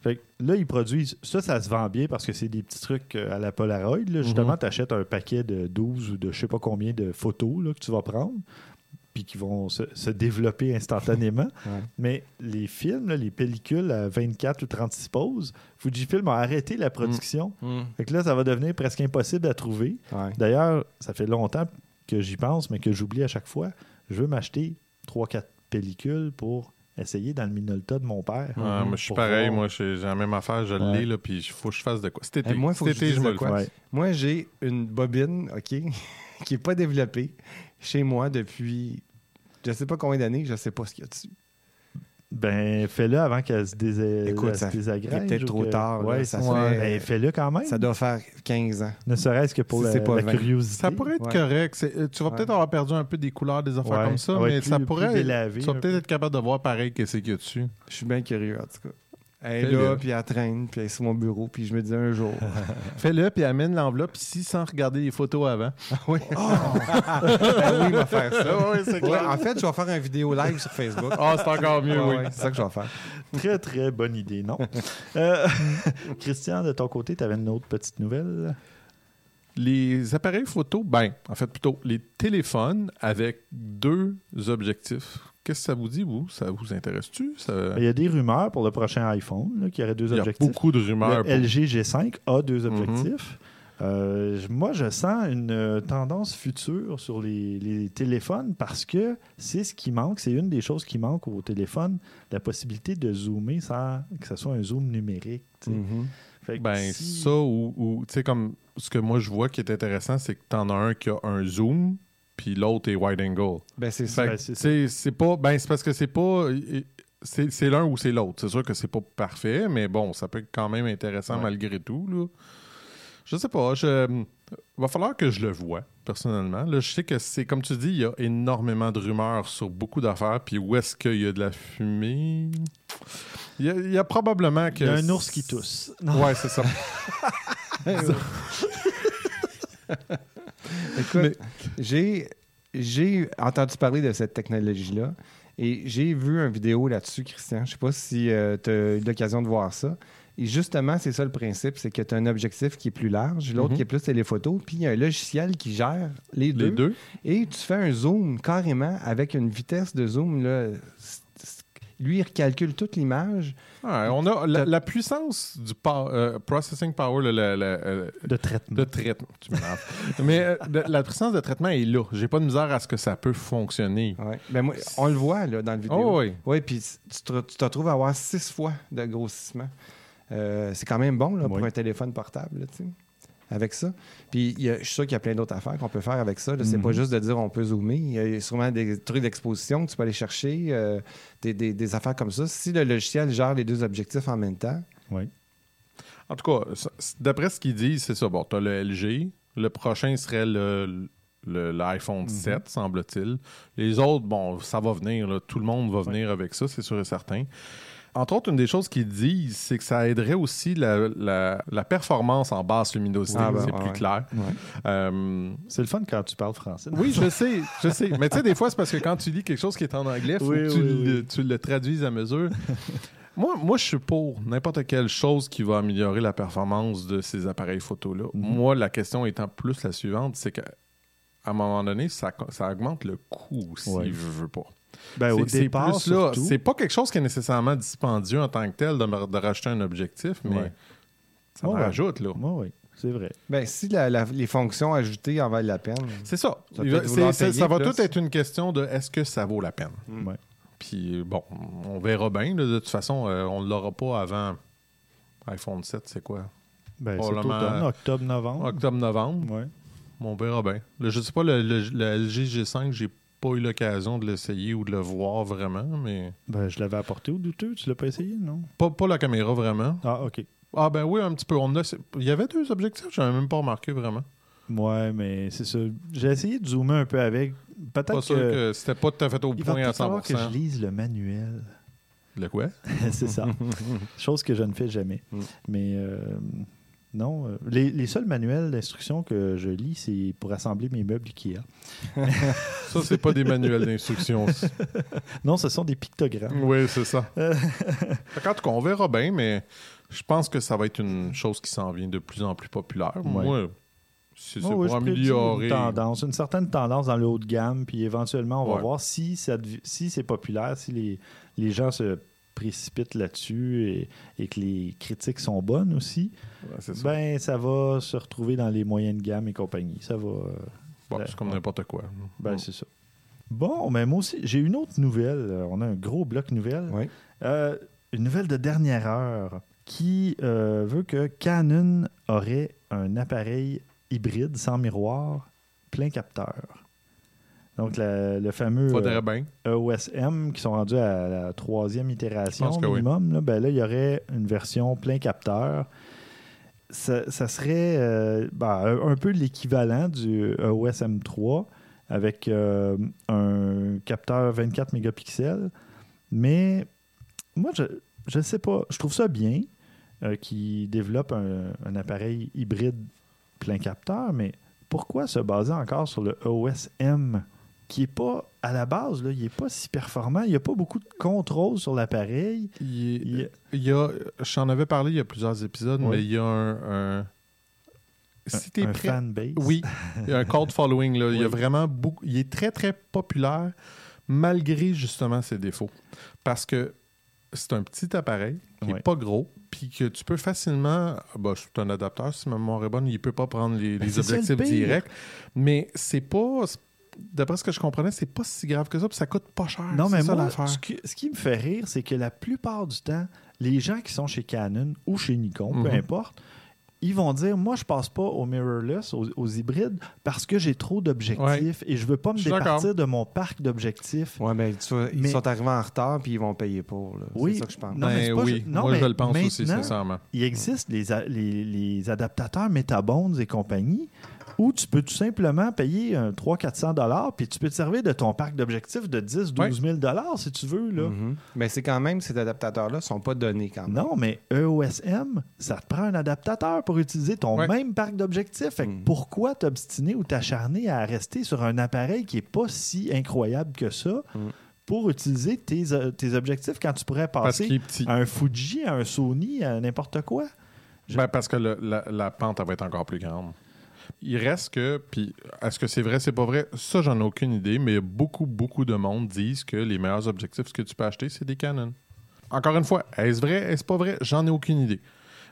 Fait que là, ils produisent. Ça, ça se vend bien parce que c'est des petits trucs euh, à la Polaroid. là. Justement, Mhm. tu achètes un paquet de 12 ou de je sais pas combien de photos là, que tu vas prendre, puis qui vont se, se développer instantanément. <laughs> Ouais. Mais les films, là, les pellicules à 24 ou 36 poses, Fujifilm a arrêté la production. Hmm. Fait que là, ça va devenir presque impossible à trouver. Ouais. D'ailleurs, ça fait longtemps que j'y pense, mais que j'oublie à chaque fois. Je veux m'acheter 3-4 pellicules pour essayer dans le Minolta de mon père. Ouais, moi, je suis pareil. voir. Moi, j'ai la même affaire. Je Ouais. l'ai, là, puis il faut que je fasse de quoi. Cet été, moi, faut Cet que je me le. Ouais. Moi, j'ai une bobine, OK, <laughs> qui n'est pas développée chez moi depuis je sais pas combien d'années, je sais pas ce qu'il y a dessus. Ben, fais-le avant qu'elle se, désé... Écoute, elle se ça- désagrège. il est peut-être trop que- tard, là, Ouais, ça fait- Ben, fais-le quand même. Ça doit faire 15 ans. Ne serait-ce que pour Si la, pas la 20. curiosité. Ça pourrait être Ouais. correct. C'est- euh, Tu vas Ouais. peut-être avoir perdu un peu des couleurs, des affaires Ouais. comme ça, mais ça pourrait. délavé tu vas peut-être peu. être capable de voir pareil qu'est-ce qu'il y a dessus. Je suis bien curieux, en tout cas. Elle est là, puis elle traîne, puis elle est sur mon bureau, puis je me dis un jour. <laughs> Fais-le, puis amène l'enveloppe ici sans regarder les photos avant. oui. <laughs> <laughs> Ben oui, il va faire ça. Ah oui, c'est Ouais, en fait, je vais faire une vidéo live sur Facebook. Ah, c'est encore mieux, oui. c'est ça que je vais faire. Très, très bonne idée, non? Euh, Christian, de ton côté, tu avais une autre petite nouvelle? les appareils photo, ben, en fait, plutôt les téléphones avec deux objectifs. Qu'est-ce que ça vous dit, vous? Ça vous intéresse-tu? Ça- Il y a des rumeurs pour le prochain iPhone qui aurait deux Il y a objectifs. beaucoup de rumeurs. Le pour- Mhm. LG G5 a deux objectifs. Euh, moi, je sens une euh, tendance future sur les, les téléphones parce que c'est ce qui manque. C'est une des choses qui manque au téléphone, la possibilité de zoomer sans que ce soit un zoom numérique. tu. Mhm. Fait que Ben, si- ça, ou, ou, tu sais, comme ce que moi je vois qui est intéressant, c'est que t'en as un qui a un zoom, puis l'autre est wide angle. Ben, c'est ça. Ben, c'est pas. Ben, c'est parce que c'est pas. C'est c'est l'un ou c'est l'autre. C'est sûr que c'est pas parfait, mais bon, ça peut être quand même intéressant Ouais. malgré tout. Là. Je sais pas. Je, va falloir que je le vois, personnellement. Là, je sais que c'est, comme tu dis, il y a énormément de rumeurs sur beaucoup d'affaires. Puis où est-ce qu'il y a de la fumée? Il y a, il y a probablement que. il y a un ours qui tousse. Non. Ouais, c'est ça. <laughs> <laughs> <laughs> Écoute, j'ai, j'ai entendu parler de cette technologie-là et j'ai vu une vidéo là-dessus, Christian. Je sais pas si tu as eu l'occasion de voir ça. Et justement, c'est ça le principe, c'est que tu as un objectif qui est plus large, l'autre Mhm. qui est plus téléphoto, puis il y a un logiciel qui gère les deux. Les deux. Et tu fais un zoom carrément avec une vitesse de zoom. Là, lui, il recalcule toute l'image. Ouais, on a la, la puissance du pow- euh, processing power, le, le- le- euh, De traitement. de traitement. Tu. Mais euh, de- la puissance de traitement est là. J'ai pas de misère à ce que ça peut fonctionner. Ouais. Ben, moi, on le voit là, dans la vidéo. Oh oui. Oui, puis tu te, tu te retrouves à avoir six fois de grossissement. Euh, c'est quand même bon là, pour Oui. un téléphone portable, là, tu sais, avec ça. Puis il y a- je suis sûr qu'il y a plein d'autres affaires qu'on peut faire avec ça. C'est Mhm. pas juste de dire on peut zoomer. Il y a sûrement des trucs d'exposition que tu peux aller chercher, euh, des, des- des affaires comme ça. Si le logiciel gère les deux objectifs en même temps, Oui. En tout cas, d'après ce qu'ils disent, c'est ça. Bon, t'as le LG. Le prochain serait le l'iPhone 7, semble-t-il. Les autres, bon, ça va venir. là. Tout le monde va venir avec ça, c'est sûr et certain. Entre autres, une des choses qu'ils disent, c'est que ça aiderait aussi la, la- la performance en basse luminosité. Ah, ben, c'est plus ouais. clair. Ouais. Euh, C'est le fun quand tu parles français. Oui, je sais, je sais. Mais tu sais, des fois, c'est parce que quand tu lis quelque chose qui est en anglais, il faut Oui, que tu, oui, le, oui. tu le traduises à mesure. <laughs> moi, moi, je suis pour n'importe quelle chose qui va améliorer la performance de ces appareils photo-là. Mhm. Moi, la question étant plus la suivante, c'est qu'à un moment donné, ça, ça augmente le coût si Ouais. je veux pas. Ben, au départ, c'est pas quelque chose qui est nécessairement dispendieux en tant que tel de, me- de racheter un objectif, mais Ouais. ça me Ouais. rajoute, là. Oui, oui, c'est vrai. ben, si la- la- les fonctions ajoutées en valent la peine. C'est ça. Ça va- payer ça plus. tout être une question de est-ce que ça vaut la peine? Ouais. Puis bon, on verra bien. là. De toute façon, euh, on ne l'aura pas avant iPhone 7, c'est quoi? Ben, c'est Probablement- automne, octobre, novembre. Octobre-novembre. Ouais. On verra bien. Je sais pas, le, le- le LG G5, j'ai pas eu l'occasion de l'essayer ou de le voir vraiment, mais Ben, je l'avais apporté au douteux. Tu l'as pas essayé, non? pas, pas la caméra vraiment. Ah, OK. Ah ben oui, un petit peu. On a... Il y avait deux objectifs, j'avais même pas remarqué vraiment. Ouais, mais c'est ça. J'ai essayé de zoomer un peu avec. Pas Peut-être sûr que... que c'était pas tout à fait au Il va point à peut-être falloir 100%. que je lise le manuel. Le quoi? <laughs> c'est ça. <laughs> Chose que je ne fais jamais. Mm. Mais euh, non, euh, les, les seuls manuels d'instruction que je lis, c'est pour assembler mes meubles Ikea. <laughs> Ça, c'est pas des manuels d'instruction. <laughs> Non, ce sont des pictogrammes. Oui, c'est ça. Qu'en tout cas, on verra bien, mais je pense que ça va être une chose qui s'en vient de plus en plus populaire. Ouais. Moi, c'est Oh, oui, pour améliorer. Une tendance, une certaine tendance dans le haut de gamme, puis éventuellement, on va voir si, ça dev- si c'est populaire, si les, les gens se précipitent là-dessus et, et que les critiques sont bonnes aussi, Ouais, ça. ben ça va se retrouver dans les moyennes de gamme et compagnie. Ça va. euh, Bon, ben, c'est comme n'importe quoi. Ben, c'est ça. Bon, mais moi aussi, j'ai une autre nouvelle. Euh, On a un gros bloc nouvelle. Oui. Euh, une nouvelle de dernière heure qui euh, veut que Canon aurait un appareil hybride sans miroir, plein capteur. Donc, la- le fameux Faudrait euh. EOSM qui sont rendus à la troisième itération oui. minimum, là, ben là, il y aurait une version plein capteur. Ça, ça serait euh, ben, un, peu l'équivalent du E EOS M3 avec euh, un capteur 24 mégapixels. Mais moi, je ne sais pas. Je trouve ça bien euh, qu'ils développent un, un appareil hybride plein capteur, mais pourquoi se baser encore sur le EOS M? Qui est pas, à la base, là, il n'est pas si performant. Il n'y a pas beaucoup de contrôle sur l'appareil. Il, Il- y a, j'en avais parlé il y a plusieurs épisodes, Oui. mais il y a un, un- si t'es un prêt. fanbase. Oui, il y a un <laughs> cult following. Là. Il y a vraiment beaucoup. Il est très, très populaire, malgré justement ses défauts. Parce que c'est un petit appareil qui n'est pas gros, puis que tu peux facilement. Bah, c'est un adaptateur, si ma mémoire est bonne, il peut pas prendre les, Ben, les objectifs directs. Mais c'est pas. D'après ce que je comprenais, c'est pas si grave que ça, puis ça coûte pas cher. Non, mais ça moi, ce qui, ce qui me fait rire, c'est que la plupart du temps, les gens qui sont chez Canon ou chez Nikon, peu Mhm. importe, ils vont dire Moi, je passe pas au mirrorless, aux, aux hybrides, parce que j'ai trop d'objectifs et je veux pas me départir de mon parc d'objectifs. Ouais, mais tu vois, ils Mais- sont arrivés en retard puis ils vont payer pour. Oui. C'est ça que je pense. Non, mais Ben pas oui, non, moi mais je le pense aussi, maintenant- sincèrement. Il existe les, a- les, les adaptateurs Metabonds et compagnie où tu peux tout simplement payer un 300-400 dollars puis tu peux te servir de ton parc d'objectifs de 10-12 000 dollars si tu veux. Là. Mhm. Mais c'est quand même, ces adaptateurs-là sont pas donnés quand même. Non, mais EOSM, ça te prend un adaptateur pour utiliser ton Ouais. même parc d'objectifs. Fait que Mm. pourquoi t'obstiner ou t'acharner à rester sur un appareil qui est pas si incroyable que ça Mm. pour utiliser tes, euh, tes objectifs quand tu pourrais passer à un Fuji, à un Sony, à n'importe quoi? Je- Ben, parce que le- la, la pente, elle va être encore plus grande. Il reste que, puis est-ce que c'est vrai, c'est pas vrai? Ça, j'en ai aucune idée, mais beaucoup, beaucoup de monde disent que les meilleurs objectifs que tu peux acheter, c'est des Canon. Encore une fois, est-ce vrai, est-ce pas vrai? J'en ai aucune idée.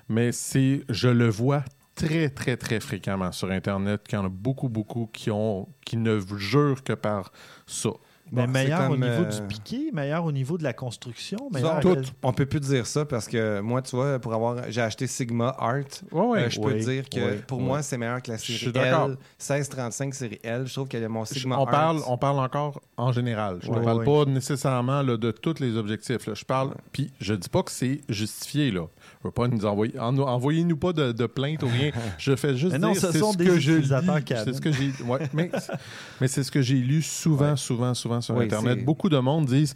Mais c'est, je le vois très, très, très fréquemment sur Internet, qu'il y en a beaucoup, beaucoup qui, ont, qui ne jurent que par ça. Mais Bon, meilleur au niveau euh, du piqué, meilleur au niveau de la construction, meilleur... tout, on peut plus dire ça parce que moi, tu vois, pour avoir, j'ai acheté Sigma Art. Ouais. Euh, je peux Oui, dire que oui, pour oui. moi, c'est meilleur que la Je série suis d'accord. L. 1635 série L. Je trouve que mon Sigma on, Art. parle, on parle encore en général. Je ne parle pas nécessairement là, de tous les objectifs. là. Je parle. Puis je dis pas que c'est justifié. Là. Je veux pas nous envoyer. en- Envoyez-nous pas de, de plainte ou rien. <laughs> Je fais juste Mais non, dire ce c'est ce des que je. C'est ce que j'ai. ouais, mais <laughs> mais c'est ce que j'ai lu souvent, Ouais. souvent, souvent sur Oui, Internet. Beaucoup de monde disent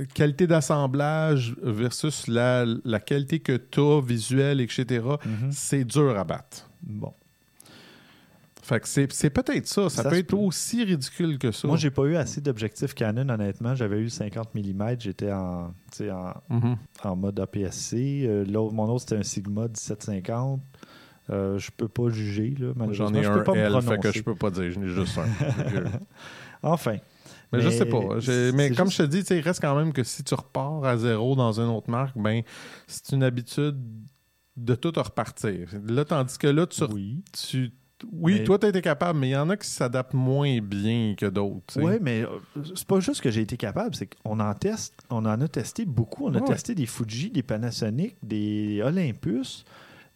euh, qualité d'assemblage versus la, la qualité que tu as, visuelle, etc. Mhm. C'est dur à battre. Bon. Fait que c'est peut-être ça. Ça, Ça peut être peut. aussi ridicule que ça. Moi, j'ai pas eu assez d'objectifs Canon, honnêtement. J'avais eu le 50 mm, j'étais en, Mhm. en mode APS-C. Euh, mon autre, c'était un Sigma 1750. Euh, je peux pas juger, là, malheureusement. J'en ai je un peux pas me L, fait que je peux pas dire. J'en ai juste un. <laughs> Enfin. Mais, je sais pas. J'ai- Mais comme juste- je te dis, il reste quand même que si tu repars à zéro dans une autre marque, ben c'est une habitude de tout repartir. Là, tandis que là, tu... Oui. tu oui, Mais- toi, tu été capable, mais il y en a qui s'adaptent moins bien que d'autres. Oui, mais euh, c'est pas juste que j'ai été capable, c'est qu'on en teste, on en a testé beaucoup. On a Ouais. testé des Fuji, des Panasonic, des Olympus.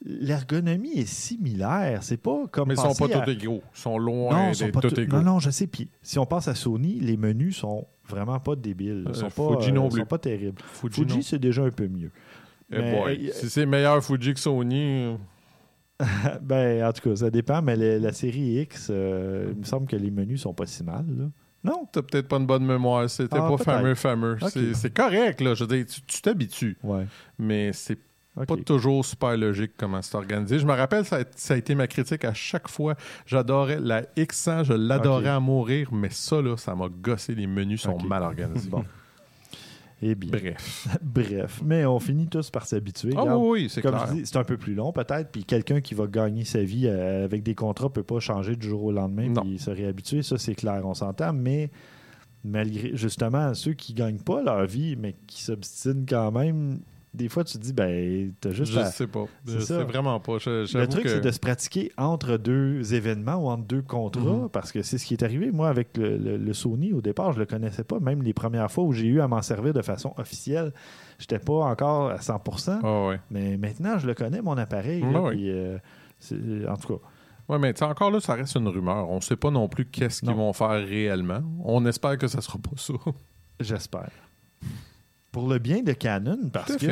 L'ergonomie est similaire. C'est pas comme Mais ils sont pas à- tous égaux. Ils sont loin Non, d'être tous tout- égaux. non, non, je sais. Puis si on passe à Sony, les menus sont vraiment pas débiles. Ils Euh, sont pas, Fuji non euh, plus. sont pas terribles. Fuji, Fuji, non. c'est déjà un peu mieux. Eh mais, boy, euh, Si c'est meilleur Fuji que Sony, euh, <laughs> ben, en tout cas, ça dépend, mais la série X, euh, il me semble que les menus sont pas si mal. là. Non? t'as peut-être pas une bonne mémoire. C'était Ah, pas fameux, fameux. C'est- correct, là. Je veux dire, tu- tu t'habitues. Ouais. Mais c'est Pas toujours super logique comment c'est organisé. Je me rappelle, ça a, ça a été ma critique à chaque fois. J'adorais la X100, je l'adorais à mourir, mais ça, là, ça m'a gossé. Les menus sont mal organisés. Bon. Eh bien. Bref. <laughs> Bref. Mais on finit tous par s'habituer. Ah Regarde, oui, oui, c'est Comme clair. je dis, c'est un peu plus long peut-être, puis quelqu'un qui va gagner sa vie euh, avec des contrats peut pas changer du jour au lendemain puis se réhabituer, ça c'est clair, on s'entend, mais malgré justement ceux qui gagnent pas leur vie, mais qui s'obstinent quand même, des fois tu te dis ben t'as juste je à- sais pas. c'est Je ça. sais vraiment pas. Je- Le truc, que- c'est de se pratiquer entre deux événements ou entre deux contrats, Mhm. parce que c'est ce qui est arrivé. Moi, avec le, le- le Sony, au départ, je le connaissais pas. Même les premières fois où j'ai eu à m'en servir de façon officielle, j'étais pas encore à 100%. Ah ouais. Mais maintenant, je le connais, mon appareil. Ouais, là, ouais. puis, euh, c'est- en tout cas, Ouais, mais encore là, ça reste une rumeur. On sait pas non plus qu'est-ce qu'ils vont faire réellement. On espère que ça sera pas ça. j'espère. Pour le bien de Canon, parce Tout que...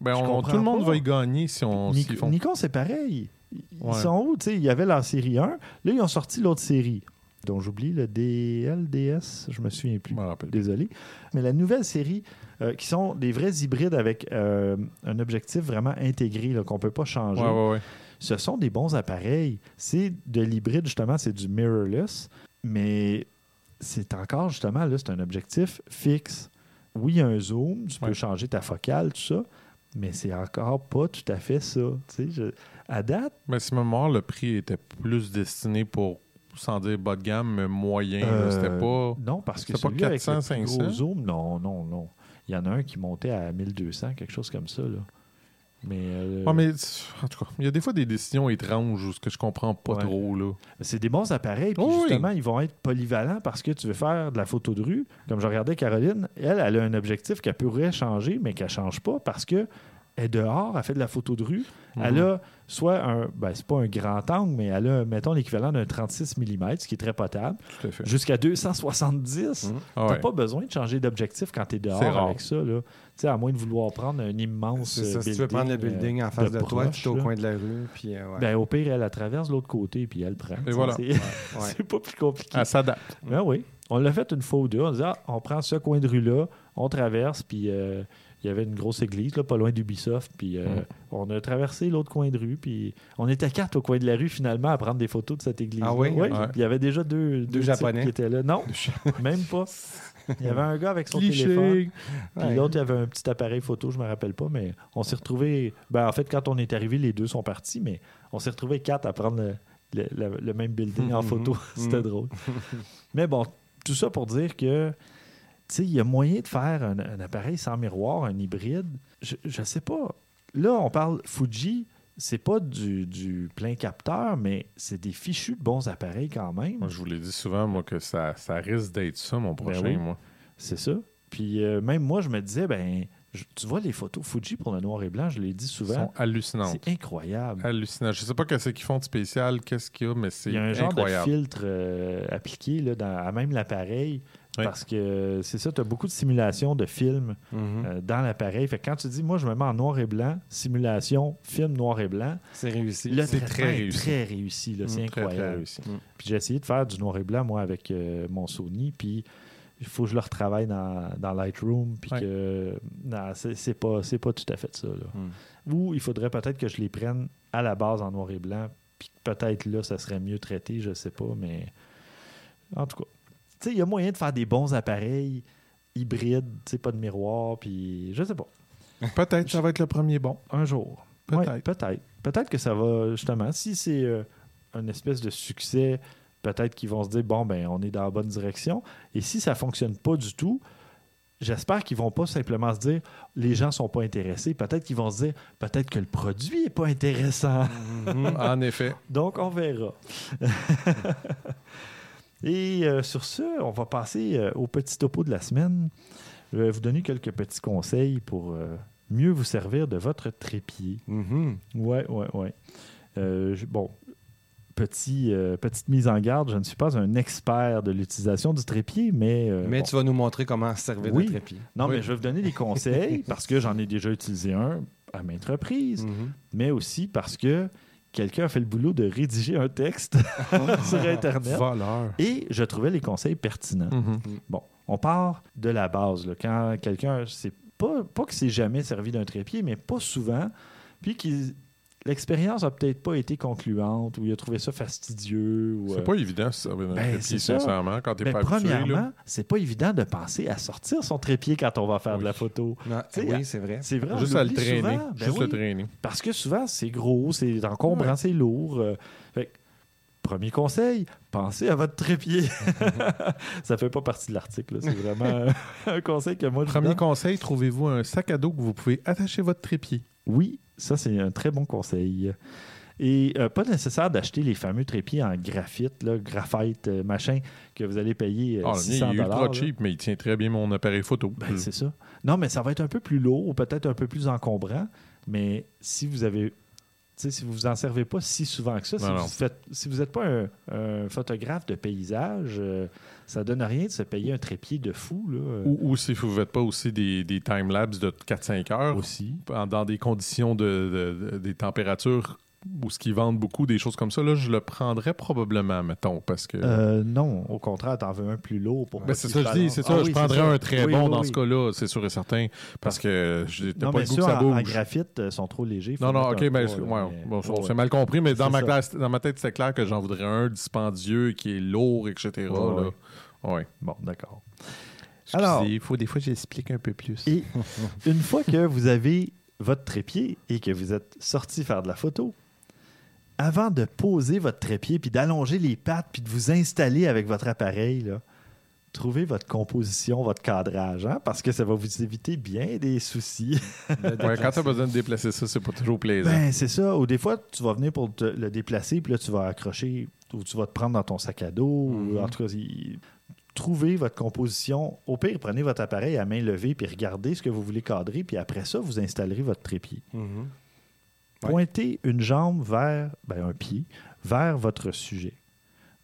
Ben, je on- comprends tout le monde pas. va y gagner si on font. Nikon, c'est pareil. Ils Ouais. sont où? Tu sais, il y avait la série 1. Là, ils ont sorti l'autre série, dont j'oublie, le DLDS. Je me souviens plus. Je me rappelle. Désolé. Mais la nouvelle série, euh, qui sont des vrais hybrides avec euh, un objectif vraiment intégré, qu'on ne peut pas changer, Ouais, ouais, ouais. ce sont des bons appareils. C'est de l'hybride, justement, c'est du mirrorless, mais c'est encore, justement, là, c'est un objectif fixe. Oui, il y a un zoom, tu peux Ouais. changer ta focale, tout ça, mais c'est encore pas tout à fait ça. Je- à date, Mais si ma mémoire, le prix était plus destiné pour, sans dire bas de gamme, mais moyen. euh, C'était pas. Non, parce que c'était pas celui avec 400, le plus gros 500? zoom, non, non, non. Il y en a un qui montait à 1200, quelque chose comme ça. Là. Mais, euh, Ouais, mais en tout cas, il y a des fois des décisions étranges ou ce que je comprends pas Ouais. trop. Là. c'est des bons appareils. Puis Oui, justement, ils vont être polyvalents parce que tu veux faire de la photo de rue. Comme je regardais Caroline, elle, elle a un objectif qu'elle pourrait changer, mais qu'elle ne change pas parce que elle est dehors, elle fait de la photo de rue. Elle Mhm. a soit un, ben, c'est pas un grand angle, mais elle a, mettons, l'équivalent d'un 36 mm, ce qui est très potable, jusqu'à 270. Mhm. Ah T'as pas besoin de changer d'objectif quand tu es dehors avec ça. Là. Tu sais, à moins de vouloir prendre un immense C'est ça, si tu veux prendre le building, building euh, en face de, toi, proche, tout au là. coin de la rue, puis euh, ouais. Ben, au pire, elle, elle traverse de l'autre côté puis elle prend. Et Tu voilà. <laughs> C'est Ouais. pas plus compliqué. Elle s'adapte. Ben oui. On l'a fait une fois ou deux. On disait, ah, on prend ce coin de rue-là, on traverse, puis euh, il y avait une grosse église, là, pas loin d'Ubisoft, puis euh, Mm. on a traversé l'autre coin de rue, puis on était quatre au coin de la rue, finalement, à prendre des photos de cette église. Ah oui? Ouais. Il y avait déjà deux, deux, types Japonais? qui étaient là. Non, même pas. <laughs> Il y avait un gars avec son téléphone. Puis l'autre, il avait un petit appareil photo, je me rappelle pas, mais on s'est retrouvés. Ben, en fait, quand on est arrivé, les deux sont partis, mais on s'est retrouvés quatre à prendre le, le- le- le même building en Mhm. photo. <laughs> C'était Mhm. drôle. mais bon, tout ça pour dire que, tu sais, il y a moyen de faire un, un appareil sans miroir, un hybride. Je, je sais pas. Là, on parle Fuji. C'est pas du, du plein capteur, mais c'est des fichus de bons appareils quand même. Moi, je vous l'ai dit souvent, moi, que ça, ça risque d'être ça, mon prochain, Ben oui. moi. C'est ça. Puis euh, même moi, je me disais, ben, je- tu vois les photos Fuji pour le noir et blanc, je l'ai dit Ils souvent, sont hallucinantes. c'est incroyable. Hallucinant. Je sais pas qu'est-ce qu'ils font de spécial, qu'est-ce qu'il y a, mais c'est Il y a un genre incroyable. de filtre euh, appliqué là, dans, à même l'appareil. Oui. Parce que c'est ça, tu as beaucoup de simulations de films Mhm. euh, dans l'appareil. Fait que quand tu dis, moi, je me mets en noir et blanc, simulation, film noir et blanc, C'est réussi. c'est très réussi. très réussi. là, c'est très, très incroyable. réussi. Puis j'ai essayé de faire du noir et blanc, moi, avec euh, mon Sony. Puis il faut que je le retravaille dans, dans Lightroom. Puis Ouais. que. Non, c'est pas, c'est pas tout à fait ça. Là. Mm. Ou il faudrait peut-être que je les prenne à la base en noir et blanc. Puis que peut-être là, ça serait mieux traité, je sais pas. Mais en tout cas, sais, il y a moyen de faire des bons appareils hybrides, tu sais, pas de miroir. Puis je sais pas. Peut-être ça va être le premier bon. Un jour. Peut-être. Ouais, peut-être. Peut-être que ça va, justement, si c'est euh, un espèce de succès, peut-être qu'ils vont se dire, bon, ben, on est dans la bonne direction. Et si ça fonctionne pas du tout, j'espère qu'ils vont pas simplement se dire, les gens sont pas intéressés. Peut-être qu'ils vont se dire, peut-être que le produit est pas intéressant. Mhm. en effet. <laughs> Donc, on verra. <laughs> Et euh, sur ce, on va passer euh, au petit topo de la semaine. Je vais vous donner quelques petits conseils pour euh, mieux vous servir de votre trépied. Mhm. Ouais, ouais, ouais. Euh, je- bon, petit, petite mise en garde, je ne suis pas un expert de l'utilisation du trépied, mais. Mais bon. tu vas nous montrer comment se servir Oui. de trépied. Non, Oui. mais je vais vous donner des conseils parce que j'en ai déjà utilisé un à maintes reprises, Mhm. mais aussi parce que quelqu'un a fait le boulot de rédiger un texte <laughs> sur Internet et je trouvais les conseils pertinents. Mhm. Bon, on part de la base. là. Quand quelqu'un, c'est pas, pas que c'est jamais servi d'un trépied, mais pas souvent, puis qu'il l'expérience a peut-être pas été concluante ou il a trouvé ça fastidieux. Ou, C'est euh, pas évident, ça, un Ben, trépied, c'est ça. sincèrement, quand t'es ben, pas habitué. là. premièrement, c'est pas évident de penser à sortir son trépied quand on va faire de la photo. Non, Tu sais, oui, c'est vrai. C'est vrai, Juste à le traîner. souvent. Ben Juste oui, le traîner. Parce que souvent, c'est gros, c'est encombrant, c'est lourd. euh, fait que, premier conseil, pensez à votre trépied. <laughs> Ça fait pas partie de l'article. là, C'est vraiment <laughs> un conseil que moi je Premier donne. conseil, trouvez-vous un sac à dos que vous pouvez attacher votre trépied? Oui, ça, c'est un très bon conseil. Et euh, pas nécessaire d'acheter les fameux trépieds en graphite, là, graphite, euh, machin, que vous allez payer euh, Ah, le mien, 600 il est ultra cheap, mais il tient très bien mon appareil photo. Ben, c'est ça. Non, mais ça va être un peu plus lourd ou peut-être un peu plus encombrant. Mais si vous avez. Si vous vous en servez pas si souvent que ça, si vous non. faites, si vous n'êtes pas un, un photographe de paysage, euh, ça donne rien de se payer un trépied de fou. Là, euh, Ou, ou si vous ne faites pas aussi des, des timelapses de 4-5 heures, aussi. dans des conditions de, de- de- des températures où ce qui vendent beaucoup, des choses comme ça, là, je le prendrais probablement, mettons, parce que... Euh, non, au contraire, t'en veux un plus lourd pour Ben, c'est ça que je dis, c'est ça. Ah je oui, prendrais un très Oui, bon oui, dans oui. ce cas-là, c'est sûr et certain, parce que je n'ai Non, pas le goût que ceux ça en, en bouge. graphite euh, sont trop légers. Non, non, ok, un mais ouais, mais- bon, ouais, c'est ouais. mal compris, mais dans ma, ça. classe, dans ma tête, c'est clair que j'en voudrais un dispendieux qui est lourd, etc. Là. Ouais. Bon, d'accord. Alors- il faut des fois j'explique un peu plus. Et <laughs> une fois que vous avez votre trépied et que vous êtes sorti faire de la photo, avant de poser votre trépied, puis d'allonger les pattes, puis de vous installer avec votre appareil, là, trouvez votre composition, votre cadrage, hein, parce que ça va vous éviter bien des soucis. <laughs> Ouais, quand tu as besoin de déplacer ça, c'est pas toujours plaisant. Ben, c'est ça. Ou des fois, tu vas venir pour te- le déplacer, puis là, tu vas accrocher, ou tu vas te prendre dans ton sac à dos. ou Mhm. en tout cas, il- trouvez votre composition. Au pire, prenez votre appareil à main levée, puis regardez ce que vous voulez cadrer, puis après ça, vous installerez votre trépied. Mhm. Pointez une jambe vers, ben, un pied, vers votre sujet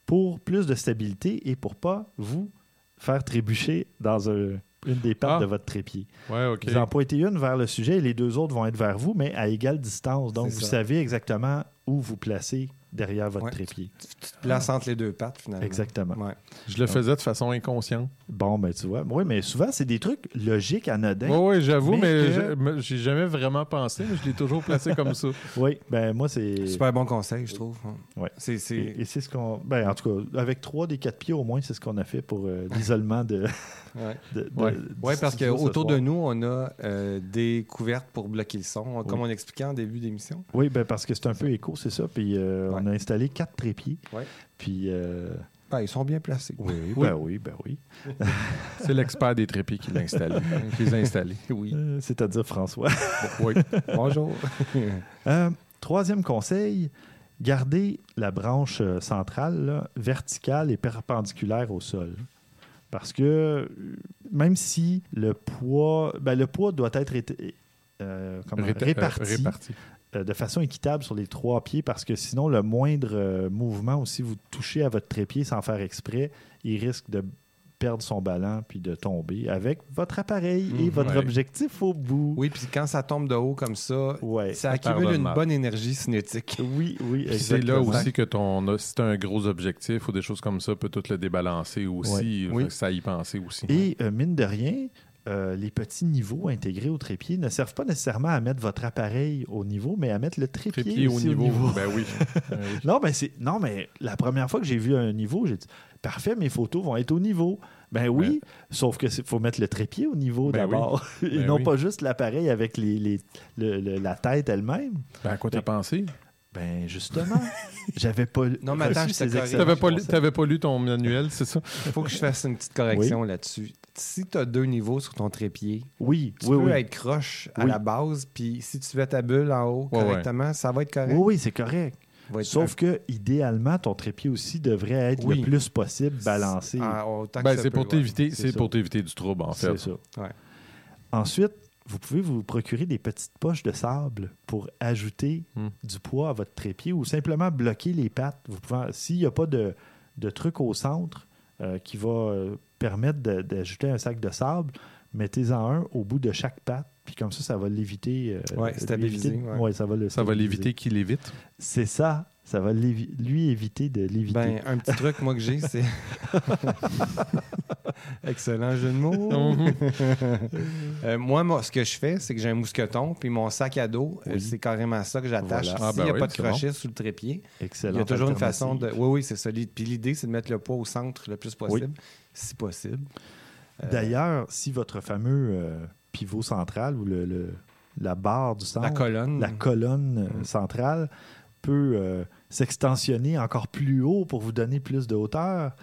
pour plus de stabilité et pour pas vous faire trébucher dans un- une des pattes Ah. de votre trépied. Ouais. Vous en pointez une vers le sujet et les deux autres vont être vers vous, mais à égale distance. Donc, vous ça. savez exactement où vous placez derrière votre Ouais. trépied. Tu te places entre les deux pattes, finalement. Exactement. Ouais. Je le faisais de façon inconsciente. Bon, ben tu vois. Oui, mais souvent, c'est des trucs logiques, anodins. Oui, oui, j'avoue, Mais mais, que- j'ai- mais j'ai jamais vraiment pensé, mais je l'ai toujours placé comme ça. <laughs> Oui, ben moi, c'est... Super bon conseil, je trouve. Ouais. C'est, c'est... Et, et c'est ce qu'on... Ben, en tout cas, avec trois des quatre pieds au moins, c'est ce qu'on a fait pour euh, l'isolement de... De- Ouais. Ouais, parce qu'autour soir. de nous, on a euh, des couvertes pour bloquer le son, comme on expliquait en début d'émission. Oui, ben parce que c'est un peu écho, c'est ça. Puis euh, Ouais. on a installé quatre trépieds. Ouais. Puis... euh, Ben, ils sont bien placés. oui, ben oui, ben oui. <laughs> C'est l'expert des trépieds qui l'a installé. qui les a installés. Oui. Euh, C'est-à-dire François. Oui. <laughs> Bonjour. Euh, troisième conseil, gardez la branche centrale là, verticale et perpendiculaire au sol. Parce que euh, même si le poids, ben, le poids doit être euh, comment- euh, réparti, réparti. euh, de façon équitable sur les trois pieds, parce que sinon, le moindre mouvement, ou si vous touchez à votre trépied sans faire exprès, il risque de perdre son ballon puis de tomber avec votre appareil et Mhm. votre Ouais. objectif au bout. Oui, puis quand ça tombe de haut comme ça, Ouais. ça accumule une bonne énergie cinétique. <laughs> Oui, oui, c'est là aussi que ton, si tu un gros objectif ou des choses comme ça, peut tout le débalancer aussi. Oui. Fait que Ça y penser aussi. Et euh, mine de rien, euh, les petits niveaux intégrés au trépied ne servent pas nécessairement à mettre votre appareil au niveau, mais à mettre le trépied, Trépied au aussi niveau. Ben oui. Ben <laughs> oui. Non, mais c'est non, mais la première fois que j'ai vu un niveau, j'ai dit parfait, mes photos vont être au niveau. Ben oui, sauf que faut mettre le trépied au niveau Ben d'abord, <laughs> et Ben non oui. pas juste l'appareil avec les, les- le- le- la tête elle-même. Ben, à quoi t'as pensé? Ben justement, <laughs> j'avais pas Non, mais attends, je T'avais pas, lu- pas lu ton manuel, c'est ça? Il faut que je fasse une petite correction là-dessus. Si tu as deux niveaux sur ton trépied, Oui, tu oui, peux oui. être croche à Oui. la base, puis si tu fais ta bulle en haut correctement, ça va être correct. Oui, oui, c'est correct. Va être Sauf que idéalement, ton trépied aussi devrait être Oui. le plus possible balancé. Ah, Ben, c'est pour t'éviter, c'est c'est ça. pour t'éviter du trouble, en fait. C'est ça. Ouais. Ensuite, vous pouvez vous procurer des petites poches de sable pour ajouter Hmm. du poids à votre trépied ou simplement bloquer les pattes. Vous pouvez, s'il n'y a pas de, de truc au centre euh, qui va euh, permettre d'ajouter un sac de sable, mettez-en un au bout de chaque patte. Puis comme ça, ça va l'éviter. euh, Ouais, lui stabiliser, ouais. ouais, ça va le Ça va l'éviter qu'il évite. C'est ça. Ça va lui éviter de l'éviter. Ben, un petit truc, moi, que j'ai, c'est. <laughs> Excellent jeu de mots. <laughs> Mhm. Euh, moi, moi, ce que je fais, c'est que j'ai un mousqueton, puis mon sac à dos, euh, Oui. c'est carrément ça que j'attache. Voilà. S'il Ah, ben n'y a oui, pas de crochet sous le trépied, Excellent. il y a toujours une façon de. Oui, oui, c'est solide. Puis l'idée, c'est de mettre le poids au centre le plus possible, si possible. Euh, D'ailleurs, si votre fameux euh, pivot central ou le, le- la barre du centre, la colonne. la colonne euh, Mm. centrale peut s'extensionner encore plus haut pour vous donner plus de hauteur.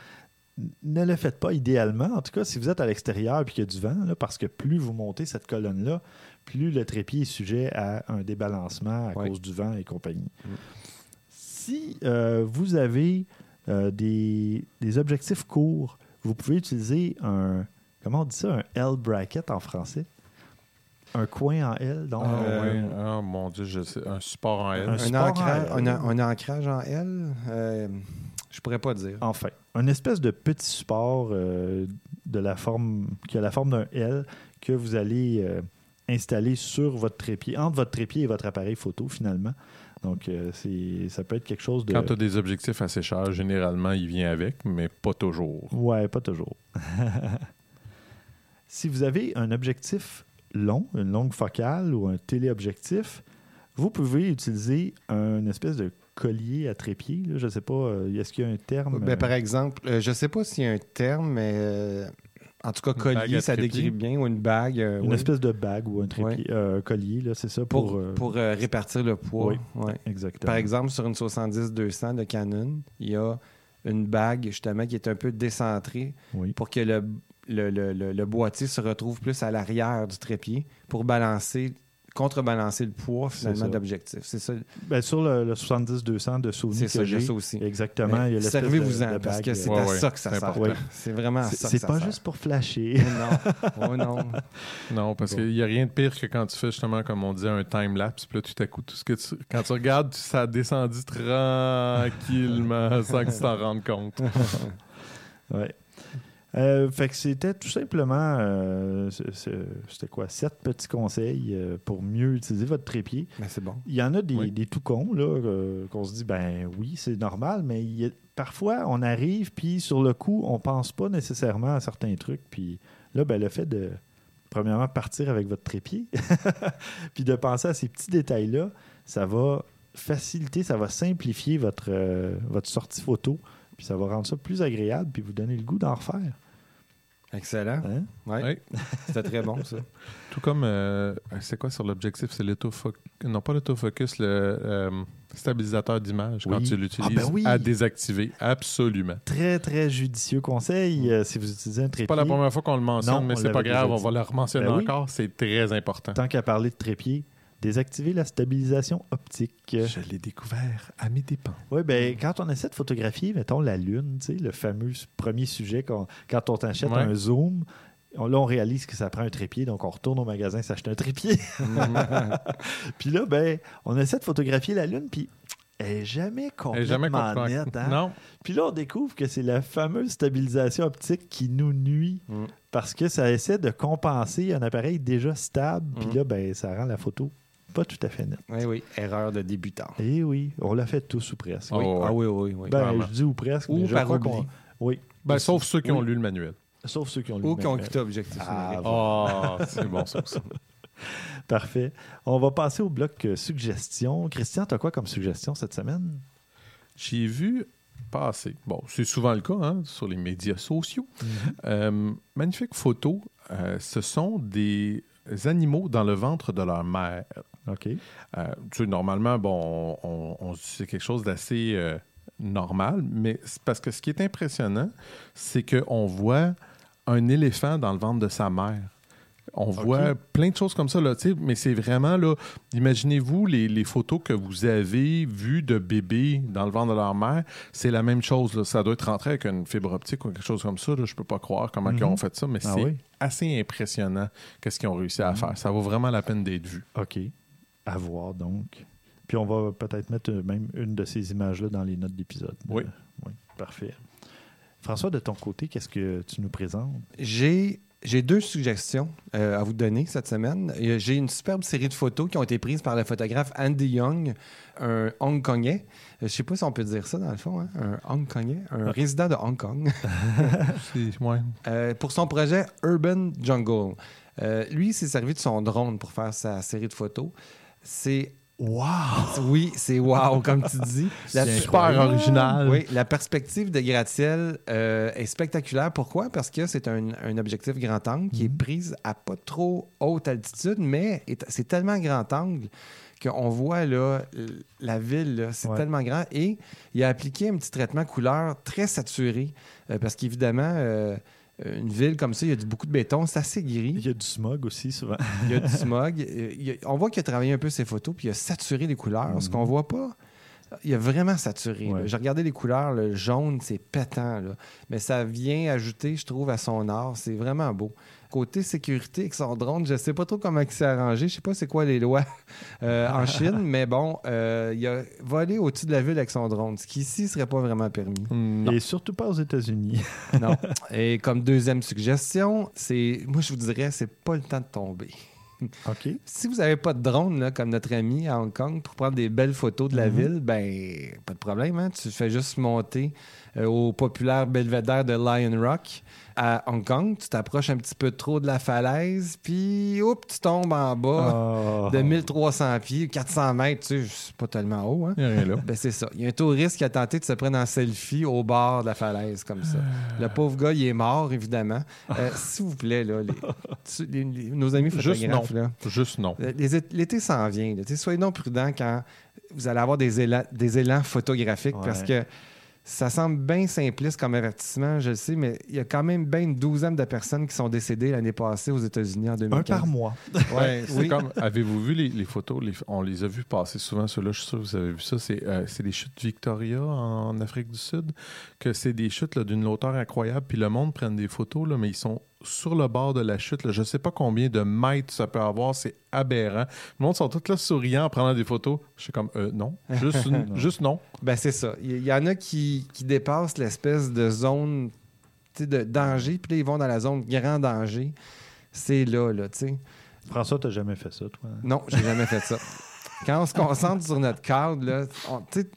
Ne le faites pas idéalement. En tout cas, si vous êtes à l'extérieur et qu'il y a du vent, là, parce que plus vous montez cette colonne-là, plus le trépied est sujet à un débalancement à Ouais. cause du vent et compagnie. Mm. Si euh, vous avez euh, des, des objectifs courts, vous pouvez utiliser un, comment on dit ça, un L bracket en français? Un coin en L, donc Ah, Euh. Ah, mon Dieu, je sais. Un support en L. Un un, ancrage, en un, L. un ancrage en L, euh, je pourrais pas dire. Enfin, une espèce de petit support euh, de la forme, qui a la forme d'un L que vous allez euh, installer sur votre trépied, entre votre trépied et votre appareil photo finalement. Donc, euh, c'est, ça peut être quelque chose de. Quand tu as des objectifs assez chers, généralement, il vient avec, mais pas toujours. Ouais, pas toujours. <laughs> si vous avez un objectif long, une longue focale ou un téléobjectif, vous pouvez utiliser un espèce de collier à trépied. là. Je ne sais pas, euh, est-ce qu'il y a un terme? Ben, euh, par exemple, euh, je sais pas s'il y a un terme, mais En tout cas, Une collier, ça décrit bien, ou une bague. Une oui. espèce de bague ou un trépied, un collier, là, c'est ça, pour, pour... pour répartir le poids. Oui. Ouais. Exactement. Par exemple, sur une 70-200 de Canon, il y a une bague justement qui est un peu décentrée Oui. pour que le, le, le- le- le boîtier se retrouve plus à l'arrière du trépied pour balancer, contrebalancer le poids C'est finalement d'objectif. C'est ça, Ben, sur le, le 70-200 de Sony c'est que ça, j'ai ça aussi. exactement, Mais il y a l'espèce Servez-vous-en parce bague, que c'est euh, Ouais, à ouais, ça que ça c'est sert. C'est vraiment à C'est ça que c'est ça pas sert. juste pour flasher. <laughs> Non, oh non. Non, parce qu'il n'y a rien de pire que quand tu fais justement, comme on dit, un time-lapse. Puis là, tout à coup, tout ce que tu... quand tu regardes, ça a descendu tranquillement <laughs> sans que tu t'en rendes compte. <laughs> Ouais. Euh, fait que c'était tout simplement, euh, c'était quoi, sept petits conseils euh, pour mieux utiliser votre trépied. Mais c'est bon. Il y en a des, Oui. des tout cons, là, qu'on se dit, ben oui, c'est normal, mais il y a- parfois, on arrive, puis sur le coup, on pense pas nécessairement à certains trucs, puis là, ben, le fait de, premièrement, partir avec votre trépied, <laughs> puis de penser à ces petits détails-là, ça va faciliter, ça va simplifier votre, votre sortie photo, puis ça va rendre ça plus agréable, puis vous donner le goût d'en refaire. Excellent. Hein? Ouais. Ouais. <laughs> C'était très bon, ça. Tout comme, euh, c'est quoi sur l'objectif? C'est l'autofocus, non pas l'autofocus, le euh, stabilisateur d'image quand tu l'utilises Ah, ben oui. à désactiver. Absolument. Très, très judicieux conseil euh, si vous utilisez un trépied. C'est pas la première fois qu'on le mentionne, Non, mais c'est pas grave, on va le mentionner Ben oui. encore. C'est très important. Tant qu'à parler de trépied, désactiver la stabilisation optique. Je l'ai découvert à mes dépens. Oui, ben, quand on essaie de photographier, mettons, la Lune, tu sais, le fameux premier sujet, quand on t'achète Ouais. un zoom, on- là, on réalise que ça prend un trépied, donc on retourne au magasin s'acheter un trépied. <laughs> puis là, ben, on essaie de photographier la Lune, puis elle n'est jamais complètement jamais nette. hein? Non, Puis là, on découvre que c'est la fameuse stabilisation optique qui nous nuit Mm. parce que ça essaie de compenser un appareil déjà stable. Puis Mm. là, ben, ça rend la photo pas tout à fait nette. Oui, oui. Erreur de débutant. Eh oui, on l'a fait tous ou presque. Oui. Oh. Ah oui, oui, oui. Ben, vraiment. je dis ou presque, Ou mais je par crois oubli. Oui, ben, sauf ceux qui ont lu le manuel. sauf ceux qui ont lu. Ou le qui ont manuel. quitté Objectif Ah. Oh, c'est bon ça aussi. <laughs> Parfait. On va passer au bloc euh, suggestions. Christian, tu as quoi comme suggestion cette semaine? J'ai vu passer, bon, c'est souvent le cas hein, sur les médias sociaux, Euh, magnifique photo. Euh, ce sont des animaux dans le ventre de leur mère. OK. Euh, tu sais, normalement, bon, on, on- c'est quelque chose d'assez euh, normal, mais parce que ce qui est impressionnant, c'est qu'on voit un éléphant dans le ventre de sa mère. On voit plein de choses comme ça, là, mais c'est vraiment, là, imaginez-vous les, les photos que vous avez vues de bébés dans le ventre de leur mère, c'est la même chose, là. ça doit être rentré avec une fibre optique ou quelque chose comme ça, là. je peux pas croire comment ils ont fait ça, mais Ah c'est oui? assez impressionnant qu'est-ce qu'ils ont réussi à faire. Ça vaut vraiment la peine d'être vu. OK. À voir donc. Puis on va peut-être mettre même une de ces images-là dans les notes d'épisode. Oui. Euh, oui. Parfait. François, de ton côté, qu'est-ce que tu nous présentes? J'ai j'ai deux suggestions euh, à vous donner cette semaine. Euh, J'ai une superbe série de photos qui ont été prises par le photographe Andy Young, un Hongkongais. Je ne sais pas si on peut dire ça dans le fond, hein, un Hongkongais, un résident de Hong Kong. <laughs> Ouais. Euh, pour son projet Urban Jungle. Euh, lui, il s'est servi de son drone pour faire sa série de photos. C'est. Wow! <laughs> Oui, c'est wow, comme tu dis. La super original. Oui, la perspective de gratte-ciel euh, est spectaculaire. Pourquoi? Parce que c'est un, un objectif grand angle qui est prise à pas trop haute altitude, mais est- c'est tellement grand angle qu'on voit là, la ville, c'est Ouais. tellement grand. Et il a appliqué un petit traitement couleur très saturé, euh, parce qu'évidemment, euh, une ville comme ça, il y a du- beaucoup de béton, c'est assez gris. Il y a du smog aussi, souvent. <laughs> Il y a du <laughs> smog. Euh, il y a- on voit qu'il a travaillé un peu ses photos, puis il a saturé les couleurs. Ce qu'on voit pas, il a vraiment saturé. Ouais. J'ai regardé les couleurs, le jaune, c'est pétant. là. Mais ça vient ajouter, je trouve, à son art. C'est vraiment beau. Côté sécurité avec son drone, je sais pas trop comment il s'est arrangé. Je sais pas c'est quoi les lois <laughs> euh, en Chine, mais bon, euh, il a volé au-dessus de la ville avec son drone, ce qui ici serait pas vraiment permis. Et surtout pas aux États-Unis. <laughs> Non. <laughs> Et comme deuxième suggestion, c'est, moi je vous dirais, c'est pas le temps de tomber. OK. Si vous n'avez pas de drone, là, comme notre ami à Hong Kong, pour prendre des belles photos de la Mhm. ville, ben, pas de de problème. Hein? Tu fais juste monter euh, au populaire belvédère de Lion Rock à Hong Kong. Tu t'approches un petit peu trop de la falaise, puis oups, tu tombes en bas Ah. de 1300 pieds, 400 mètres. Tu sais, c'est pas tellement haut. Hein? Il n'y a rien là. Ben, c'est ça. Il y a un touriste qui a tenté de se prendre en selfie au bord de la falaise, comme ça. Le pauvre gars, il est mort, évidemment. Euh, S'il vous plaît, là, les- tu- les- les- nos amis Juste photographes, là, Juste non. euh, l'été s'en vient. là. Soyez donc prudents quand vous allez avoir des élans, des élans photographiques Ouais. parce que ça semble bien simpliste comme avertissement, je le sais, mais il y a quand même bien une douzaine de personnes qui sont décédées l'année passée aux États-Unis en Un 2015. par mois. <laughs> Ouais, c'est oui. comme. Avez-vous vu les, les photos? Les- On les a vus passer souvent, ceux-là. Je suis sûr que vous avez vu ça. C'est euh, c'est des chutes Victoria en Afrique du Sud. Que c'est des chutes là, d'une hauteur incroyable. Puis le monde prenne des photos, là, mais ils sont sur le bord de la chute. là. Je ne sais pas combien de mètres ça peut avoir. C'est aberrant. Le monde sont tous là souriants en prenant des photos. Je suis comme, euh, non. Juste, <laughs> juste non. Ben, c'est ça. Il y, y en a qui, qui dépassent l'espèce de zone tu sais, de danger, puis là, ils vont dans la zone grand danger. C'est là, là, tu sais. François, t'as jamais fait ça, toi? Non, j'ai jamais fait ça. Quand on se concentre sur notre cadre, là, on- tu sais,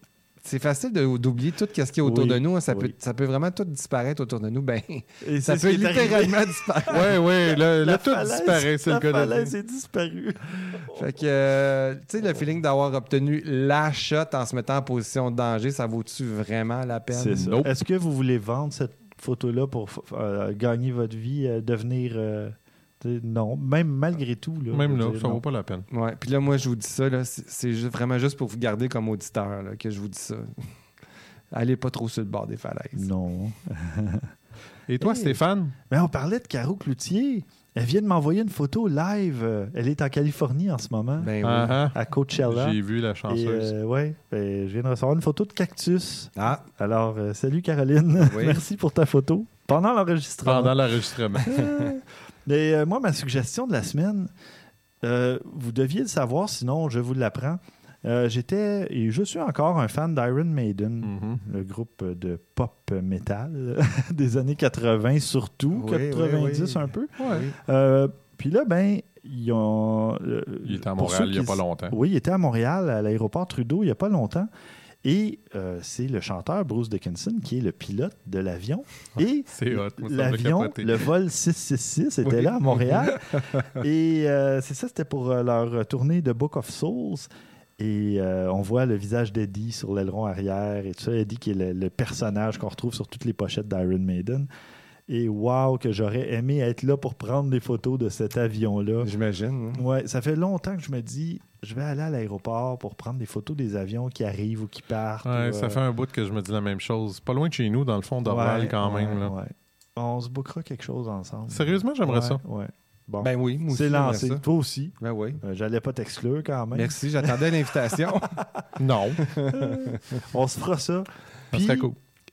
c'est facile de- d'oublier tout ce qu'il y a autour Oui, de nous. hein. Ça, oui. peut, ça peut vraiment tout disparaître autour de nous. Ben, <laughs> Et ça peut littéralement disparaître. Ouais, ouais. <laughs> Le, La le tout disparaît, c'est le La cas de le falaise est disparue. Fait que, euh, tu sais, le feeling d'avoir obtenu la shot en se mettant en position de danger, ça vaut-tu vraiment la peine? C'est ça. Nope. Est-ce que vous voulez vendre cette photo-là pour euh, gagner votre vie, euh, devenir. Non, même malgré tout. Là, Même là, dire, ça non. vaut pas la peine. Ouais. Puis là, moi, je vous dis ça, là, c'est vraiment juste pour vous garder comme auditeur là, que je vous dis ça. <laughs> Allez pas trop sur le bord des falaises. Non. Et toi, Hey. Stéphane? Mais on parlait de Caro Cloutier. Elle vient de m'envoyer une photo live. Elle est en Californie en ce moment, Ben oui. Ah, ah. à Coachella. J'ai vu la chanceuse. euh, ouais, ben, je viens de recevoir une photo de cactus. Ah, Alors, euh, salut Caroline. <laughs> Oui. Merci pour ta photo. Pendant l'enregistrement. Pendant l'enregistrement. <laughs> Mais euh, moi, ma suggestion de la semaine, euh, vous deviez le savoir, sinon je vous l'apprends. Euh, J'étais et je suis encore un fan d'Iron Maiden, Mhm. le groupe de pop metal <laughs> des années 80 surtout, Oui, 90 oui, oui. un peu. Puis là, ben, ils ont. Il était à Montréal il n'y a pas longtemps. Oui, il était à Montréal, à l'aéroport Trudeau, il n'y a pas longtemps. Et euh, c'est le chanteur Bruce Dickinson qui est le pilote de l'avion. Et l'avion, le vol 666, était Oui. là à Montréal. <laughs> Et euh, c'est ça, c'était pour euh, leur tournée de Book of Souls. Et euh, on voit le visage d'Eddie sur l'aileron arrière et tout ça. Eddie qui est le, le personnage qu'on retrouve sur toutes les pochettes d'Iron Maiden. Et wow, que j'aurais aimé être là pour prendre des photos de cet avion-là. J'imagine. hein. Ouais, ça fait longtemps que je me dis, je vais aller à l'aéroport pour prendre des photos des avions qui arrivent ou qui partent. Ouais, ou, ça euh, fait un bout que je me dis la même chose. Pas loin de chez nous, dans le fond d'Orval, ouais, quand ouais, même. là. ouais. On se bookera quelque chose ensemble. Sérieusement, j'aimerais Ouais, ça. Ouais. Bon, Ben oui, moi aussi, c'est lancé. ça. Toi aussi. Ben oui. Euh, J'allais pas t'exclure quand même. Merci, j'attendais l'invitation. <laughs> Non. On se fera ça. Ça Puis, serait cool.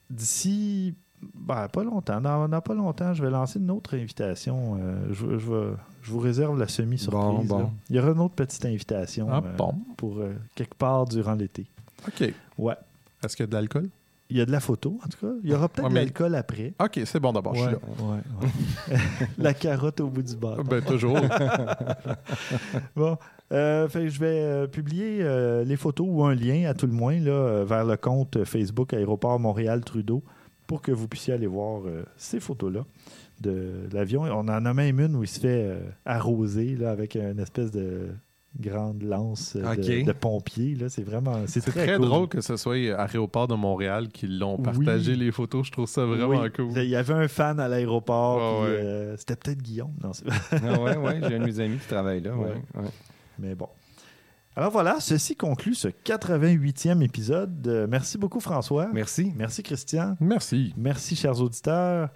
d'ici ben, pas longtemps, dans, dans pas longtemps, je vais lancer une autre invitation. Euh, je, je vais- je vous réserve la semi-surprise. Bon, bon. là. Il y aura une autre petite invitation Ah, euh, bon. pour euh, quelque part durant l'été. OK. Ouais. Est-ce qu'il y a de l'alcool? Il y a de la photo, en tout cas. Il y aura peut-être Ouais, de l'alcool après. OK, c'est bon d'abord, je suis là. ouais, <laughs> la carotte au bout du bâton. Ben, toujours. <laughs> Bon, euh, fait je vais publier euh, les photos ou un lien à tout le moins là, vers le compte Facebook Aéroport Montréal Trudeau pour que vous puissiez aller voir euh, ces photos-là de l'avion. On en a même une où il se fait euh, arroser là, avec une espèce de grande lance euh, de, de pompier. là. C'est vraiment c'est très, très cool. drôle que ce soit Aéroport de Montréal qui l'ont partagé Oui. les photos. Je trouve ça vraiment Oui. cool. Il y avait un fan à l'aéroport. Ouais. euh, C'était peut-être Guillaume. Non, ah ouais, <laughs> ouais, j'ai un de mes amis qui travaille là. Ouais. Ouais. ouais. Mais bon. Alors voilà, ceci conclut ce 88e épisode. Euh, merci beaucoup, François. Merci. Merci, Christian. Merci. Merci, chers auditeurs.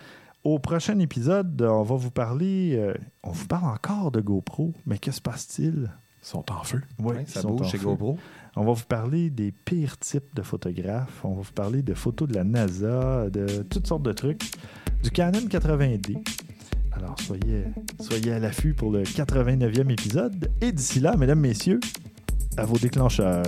Au prochain épisode, euh, on va vous parler. euh, on vous parle encore de GoPro, mais que se passe-t-il? Ils sont en feu. Oui, Ouais, ça ils sont bouge en chez feu. GoPro. On va vous parler des pires types de photographes. On va vous parler de photos de la NASA, de toutes sortes de trucs. Du Canon 80D. Alors, soyez, soyez à l'affût pour le 89e épisode. Et d'ici là, mesdames, messieurs, à vos déclencheurs.